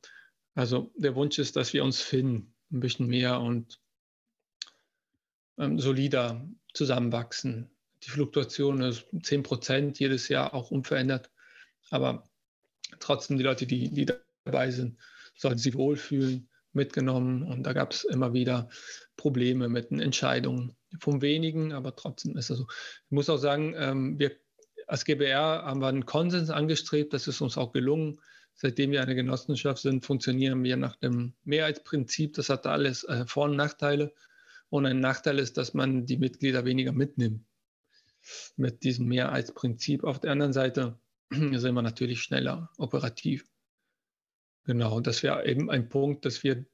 Also der Wunsch ist, dass wir uns finden, ein bisschen mehr und ähm, solider zusammenwachsen. Die Fluktuation ist 10 Prozent jedes Jahr auch unverändert, aber trotzdem die Leute, die, die dabei sind, sollten sich wohlfühlen, mitgenommen und da gab es immer wieder Probleme mit den Entscheidungen von wenigen, aber trotzdem ist es so. Ich muss auch sagen, ähm, wir als GBR haben wir einen Konsens angestrebt, das ist uns auch gelungen. Seitdem wir eine Genossenschaft sind, funktionieren wir nach dem Mehrheitsprinzip. Das hat alles äh, Vor- und Nachteile. Und ein Nachteil ist, dass man die Mitglieder weniger mitnimmt mit diesem Mehrheitsprinzip. Auf der anderen Seite sind wir natürlich schneller operativ. Genau, das wäre eben ein Punkt, dass wir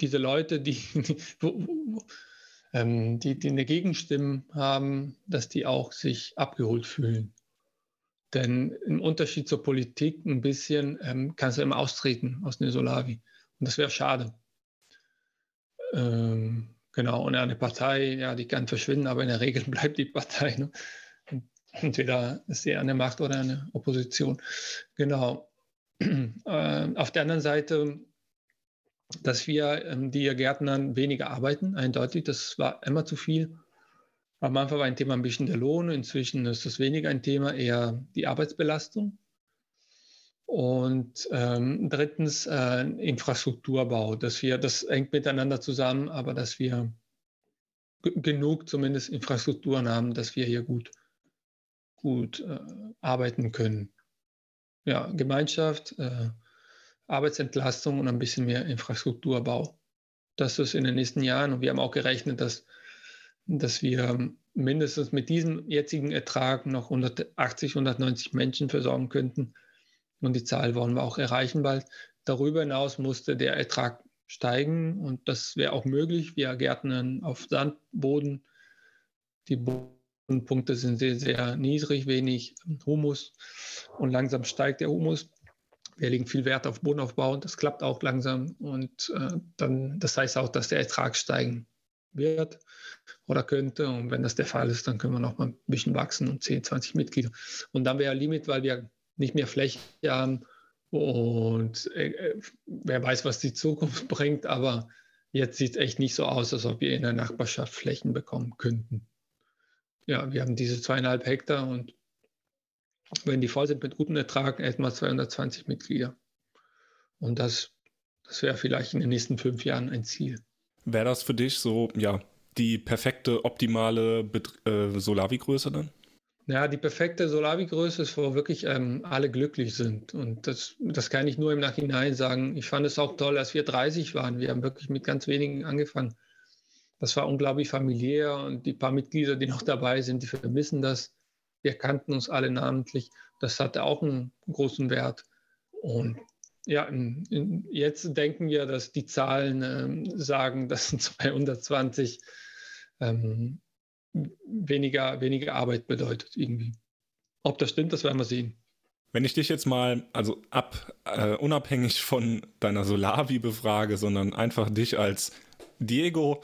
diese Leute, die, ähm, die, die eine Gegenstimme haben, dass die auch sich abgeholt fühlen. Denn im Unterschied zur Politik ein bisschen ähm, kannst du immer austreten aus der Solavi. Und das wäre schade. Ähm, genau, und eine Partei, ja, die kann verschwinden, aber in der Regel bleibt die Partei. Ne? Entweder ist sie eine Macht oder eine Opposition. Genau. Äh, auf der anderen Seite, dass wir ähm, die Gärtnern weniger arbeiten, eindeutig, das war immer zu viel. Am Anfang war ein Thema ein bisschen der Lohn, inzwischen ist das weniger ein Thema, eher die Arbeitsbelastung. Und ähm, drittens äh, Infrastrukturbau, dass wir, das hängt miteinander zusammen, aber dass wir genug zumindest Infrastrukturen haben, dass wir hier gut, gut äh, arbeiten können ja, Gemeinschaft, äh, Arbeitsentlastung und ein bisschen mehr Infrastrukturbau. Das ist in den nächsten Jahren und wir haben auch gerechnet, dass, dass wir mindestens mit diesem jetzigen Ertrag noch 180, 190 Menschen versorgen könnten. Und die Zahl wollen wir auch erreichen bald. Darüber hinaus musste der Ertrag steigen und das wäre auch möglich. Wir gärtnern auf Sandboden. Die Punkte sind sehr, sehr niedrig, wenig Humus und langsam steigt der Humus. Wir legen viel Wert auf Bodenaufbau und das klappt auch langsam. Und äh, dann, das heißt auch, dass der Ertrag steigen wird oder könnte. Und wenn das der Fall ist, dann können wir noch mal ein bisschen wachsen und 10, 20 Mitglieder. Und dann wäre Limit, weil wir nicht mehr Fläche haben. Und äh, wer weiß, was die Zukunft bringt. Aber jetzt sieht es echt nicht so aus, als ob wir in der Nachbarschaft Flächen bekommen könnten ja, wir haben diese zweieinhalb Hektar und wenn die voll sind mit gutem Ertrag, wir 220 Mitglieder. Und das, das wäre vielleicht in den nächsten fünf Jahren ein Ziel. Wäre das für dich so, ja, die perfekte, optimale äh, Solavi-Größe dann? Ja, die perfekte Solavi-Größe ist, wo wirklich ähm, alle glücklich sind. Und das, das kann ich nur im Nachhinein sagen. Ich fand es auch toll, als wir 30 waren. Wir haben wirklich mit ganz wenigen angefangen. Das war unglaublich familiär und die paar Mitglieder, die noch dabei sind, die vermissen das. Wir kannten uns alle namentlich. Das hatte auch einen großen Wert. Und ja, in, in, jetzt denken wir, dass die Zahlen ähm, sagen, dass 220 ähm, weniger, weniger Arbeit bedeutet irgendwie. Ob das stimmt, das werden wir sehen. Wenn ich dich jetzt mal, also ab, äh, unabhängig von deiner Solavi befrage, sondern einfach dich als Diego,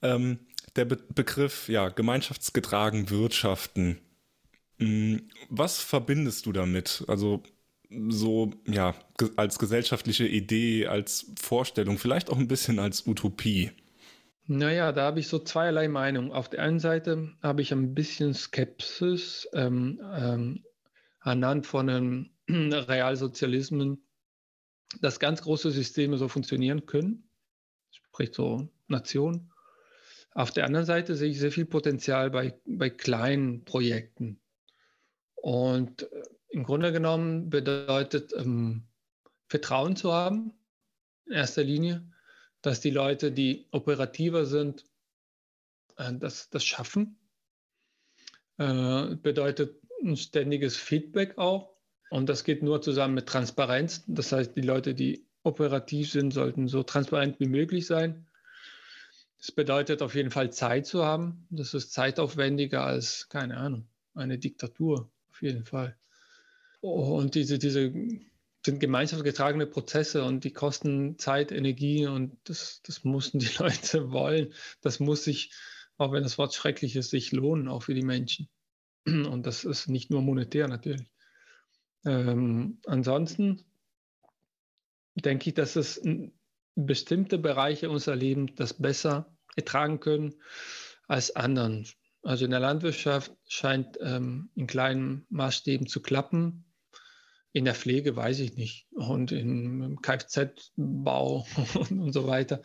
ähm, der Be Begriff, ja, gemeinschaftsgetragen wirtschaften. Hm, was verbindest du damit? Also so, ja, als gesellschaftliche Idee, als Vorstellung, vielleicht auch ein bisschen als Utopie? Naja, da habe ich so zweierlei Meinung. Auf der einen Seite habe ich ein bisschen Skepsis ähm, ähm, anhand von einem Realsozialismen, dass ganz große Systeme so funktionieren können, sprich so Nationen. Auf der anderen Seite sehe ich sehr viel Potenzial bei, bei kleinen Projekten. Und äh, im Grunde genommen bedeutet ähm, Vertrauen zu haben, in erster Linie, dass die Leute, die operativer sind, äh, das, das schaffen. Äh, bedeutet ein ständiges Feedback auch. Und das geht nur zusammen mit Transparenz. Das heißt, die Leute, die operativ sind, sollten so transparent wie möglich sein. Das bedeutet auf jeden Fall Zeit zu haben. Das ist zeitaufwendiger als, keine Ahnung, eine Diktatur, auf jeden Fall. Und diese, diese sind gemeinschaftsgetragene Prozesse und die kosten Zeit, Energie und das, das mussten die Leute wollen. Das muss sich, auch wenn das Wort schrecklich ist, sich lohnen, auch für die Menschen. Und das ist nicht nur monetär natürlich. Ähm, ansonsten denke ich, dass es bestimmte Bereiche unserer Leben das besser ertragen können als anderen. Also in der Landwirtschaft scheint ähm, in kleinen Maßstäben zu klappen. In der Pflege weiß ich nicht. Und im Kfz-Bau und, und, so weiter.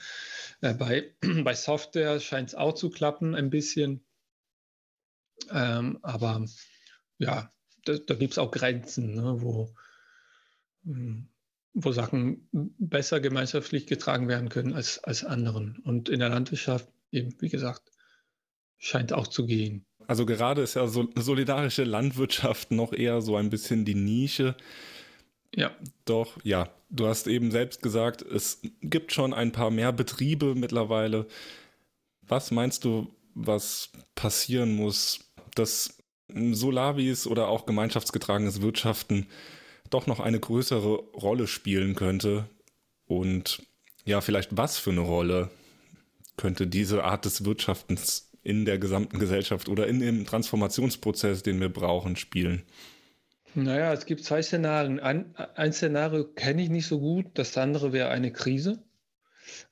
Äh, bei, bei Software scheint es auch zu klappen, ein bisschen. Ähm, aber ja, da, da gibt es auch Grenzen, ne, wo, hm, wo Sachen besser gemeinschaftlich getragen werden können als, als anderen. Und in der Landwirtschaft, eben, wie gesagt, scheint auch zu gehen. Also gerade ist ja so solidarische Landwirtschaft noch eher so ein bisschen die Nische. Ja. Doch, ja, du hast eben selbst gesagt, es gibt schon ein paar mehr Betriebe mittlerweile. Was meinst du, was passieren muss, dass Solavis oder auch gemeinschaftsgetragenes Wirtschaften doch noch eine größere Rolle spielen könnte. Und ja, vielleicht was für eine Rolle könnte diese Art des Wirtschaftens in der gesamten Gesellschaft oder in dem Transformationsprozess, den wir brauchen, spielen? Naja, es gibt zwei Szenarien. Ein, ein Szenario kenne ich nicht so gut, das andere wäre eine Krise.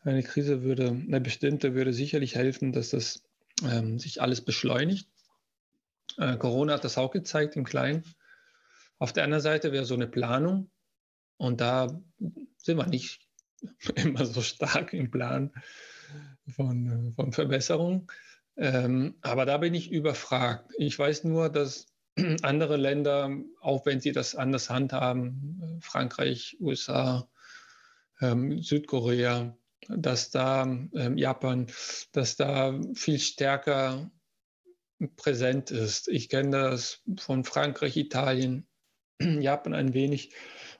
Eine Krise würde, eine bestimmte würde sicherlich helfen, dass das ähm, sich alles beschleunigt. Äh, Corona hat das auch gezeigt im Kleinen. Auf der anderen Seite wäre so eine Planung und da sind wir nicht immer so stark im Plan von, von Verbesserung. Ähm, aber da bin ich überfragt. Ich weiß nur, dass andere Länder, auch wenn sie das anders handhaben, Frankreich, USA, ähm, Südkorea, dass da ähm, Japan, dass da viel stärker präsent ist. Ich kenne das von Frankreich, Italien, Japan ein wenig.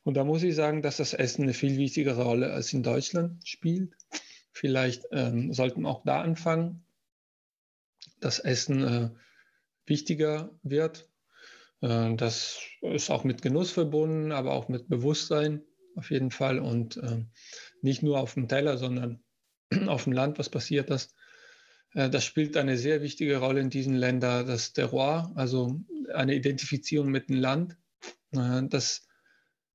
Und da muss ich sagen, dass das Essen eine viel wichtigere Rolle als in Deutschland spielt. Vielleicht ähm, sollten wir auch da anfangen, dass Essen äh, wichtiger wird. Äh, das ist auch mit Genuss verbunden, aber auch mit Bewusstsein auf jeden Fall. Und äh, nicht nur auf dem Teller, sondern auf dem Land, was passiert das. Äh, das spielt eine sehr wichtige Rolle in diesen Ländern, das Terroir, also eine Identifizierung mit dem Land. Äh, das,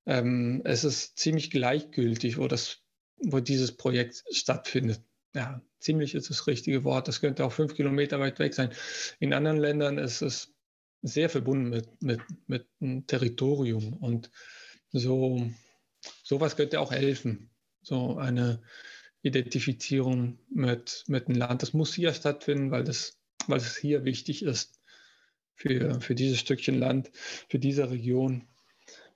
ähm, es ist ziemlich gleichgültig, wo, das, wo dieses Projekt stattfindet. Ja, ziemlich ist das richtige Wort. Das könnte auch fünf Kilometer weit weg sein. In anderen Ländern ist es sehr verbunden mit, mit, mit einem Territorium und so sowas könnte auch helfen. So eine Identifizierung mit, mit dem Land. Das muss hier stattfinden, weil das, weil es hier wichtig ist für, für dieses Stückchen Land, für diese Region.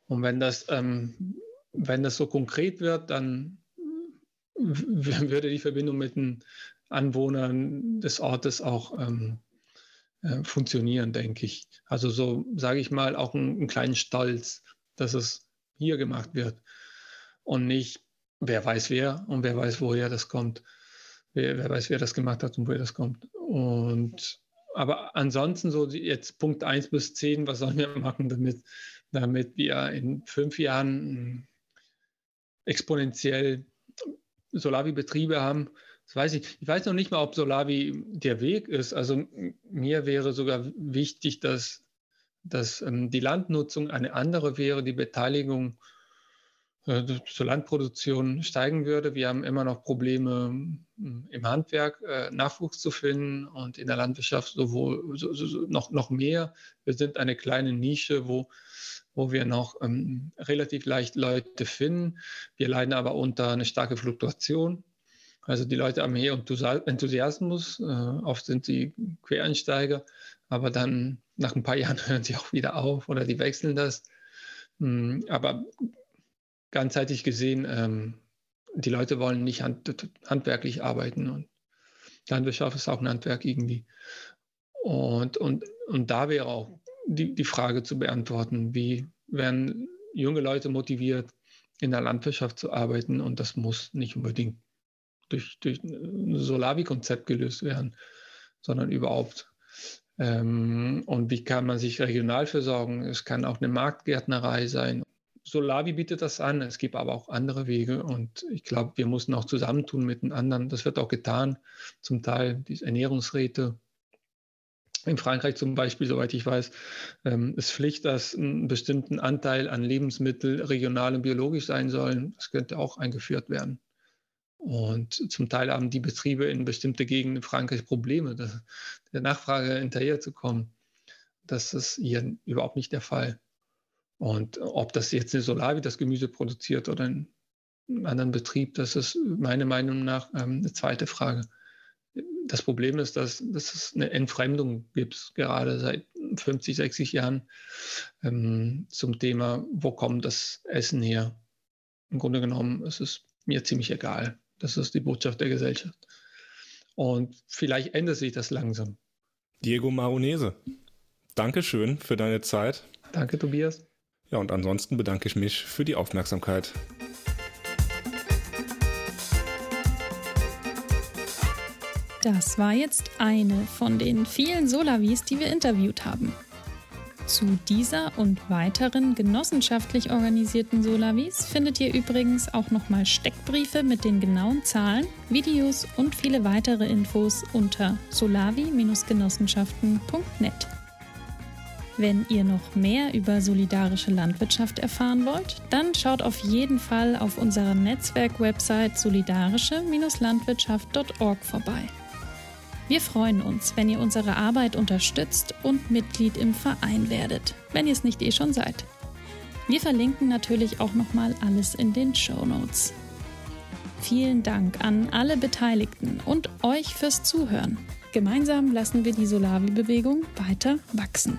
Und wenn das, ähm, wenn das so konkret wird, dann würde die Verbindung mit den Anwohnern des Ortes auch ähm, äh, funktionieren, denke ich. Also so, sage ich mal, auch einen kleinen Stolz, dass es hier gemacht wird und nicht wer weiß wer und wer weiß, woher das kommt. Wer, wer weiß, wer das gemacht hat und woher das kommt. Und aber ansonsten so jetzt Punkt 1 bis 10, was sollen wir machen, damit, damit wir in fünf Jahren exponentiell Solavi-Betriebe haben? Das weiß ich. Ich weiß noch nicht mal, ob Solavi der Weg ist. Also mir wäre sogar wichtig, dass, dass ähm, die Landnutzung eine andere wäre, die Beteiligung zur Landproduktion steigen würde. Wir haben immer noch Probleme hm, im Handwerk, äh, Nachwuchs zu finden und in der Landwirtschaft sowohl so, so, noch, noch mehr. Wir sind eine kleine Nische, wo, wo wir noch ähm, relativ leicht Leute finden. Wir leiden aber unter eine starke Fluktuation. Also die Leute haben mehr Enthusiasmus, äh, oft sind sie Quereinsteiger, aber dann nach ein paar Jahren hören sie auch wieder auf oder die wechseln das. Hm, aber ganzheitlich gesehen, ähm, die Leute wollen nicht hand, handwerklich arbeiten und Landwirtschaft ist auch ein Handwerk irgendwie. Und, und, und da wäre auch die, die Frage zu beantworten, wie werden junge Leute motiviert, in der Landwirtschaft zu arbeiten und das muss nicht unbedingt durch, durch ein Solavi-Konzept gelöst werden, sondern überhaupt. Ähm, und wie kann man sich regional versorgen? Es kann auch eine Marktgärtnerei sein. Solavi bietet das an, es gibt aber auch andere Wege und ich glaube, wir müssen auch zusammentun mit den anderen. Das wird auch getan, zum Teil die Ernährungsräte. In Frankreich zum Beispiel, soweit ich weiß, ähm, ist Pflicht, dass ein bestimmten Anteil an Lebensmitteln regional und biologisch sein sollen. Das könnte auch eingeführt werden. Und zum Teil haben die Betriebe in bestimmte Gegenden in Frankreich Probleme, der Nachfrage hinterherzukommen. Das ist hier überhaupt nicht der Fall. Und ob das jetzt eine Solavi das Gemüse produziert oder ein anderen Betrieb, das ist meiner Meinung nach ähm, eine zweite Frage. Das Problem ist, dass, dass es eine Entfremdung gibt, gerade seit 50, 60 Jahren ähm, zum Thema, wo kommt das Essen her? Im Grunde genommen ist es mir ziemlich egal. Das ist die Botschaft der Gesellschaft. Und vielleicht ändert sich das langsam. Diego Maronese, Dankeschön für deine Zeit. Danke, Tobias. Ja, und ansonsten bedanke ich mich für die Aufmerksamkeit. Das war jetzt eine von den vielen Solavis, die wir interviewt haben. Zu dieser und weiteren genossenschaftlich organisierten Solavis findet ihr übrigens auch nochmal Steckbriefe mit den genauen Zahlen, Videos und viele weitere Infos unter solavi-genossenschaften.net. Wenn ihr noch mehr über solidarische Landwirtschaft erfahren wollt, dann schaut auf jeden Fall auf unserer Netzwerk-Website solidarische-landwirtschaft.org vorbei. Wir freuen uns, wenn ihr unsere Arbeit unterstützt und Mitglied im Verein werdet, wenn ihr es nicht eh schon seid. Wir verlinken natürlich auch nochmal alles in den Show Notes. Vielen Dank an alle Beteiligten und euch fürs Zuhören. Gemeinsam lassen wir die Solavi-Bewegung weiter wachsen.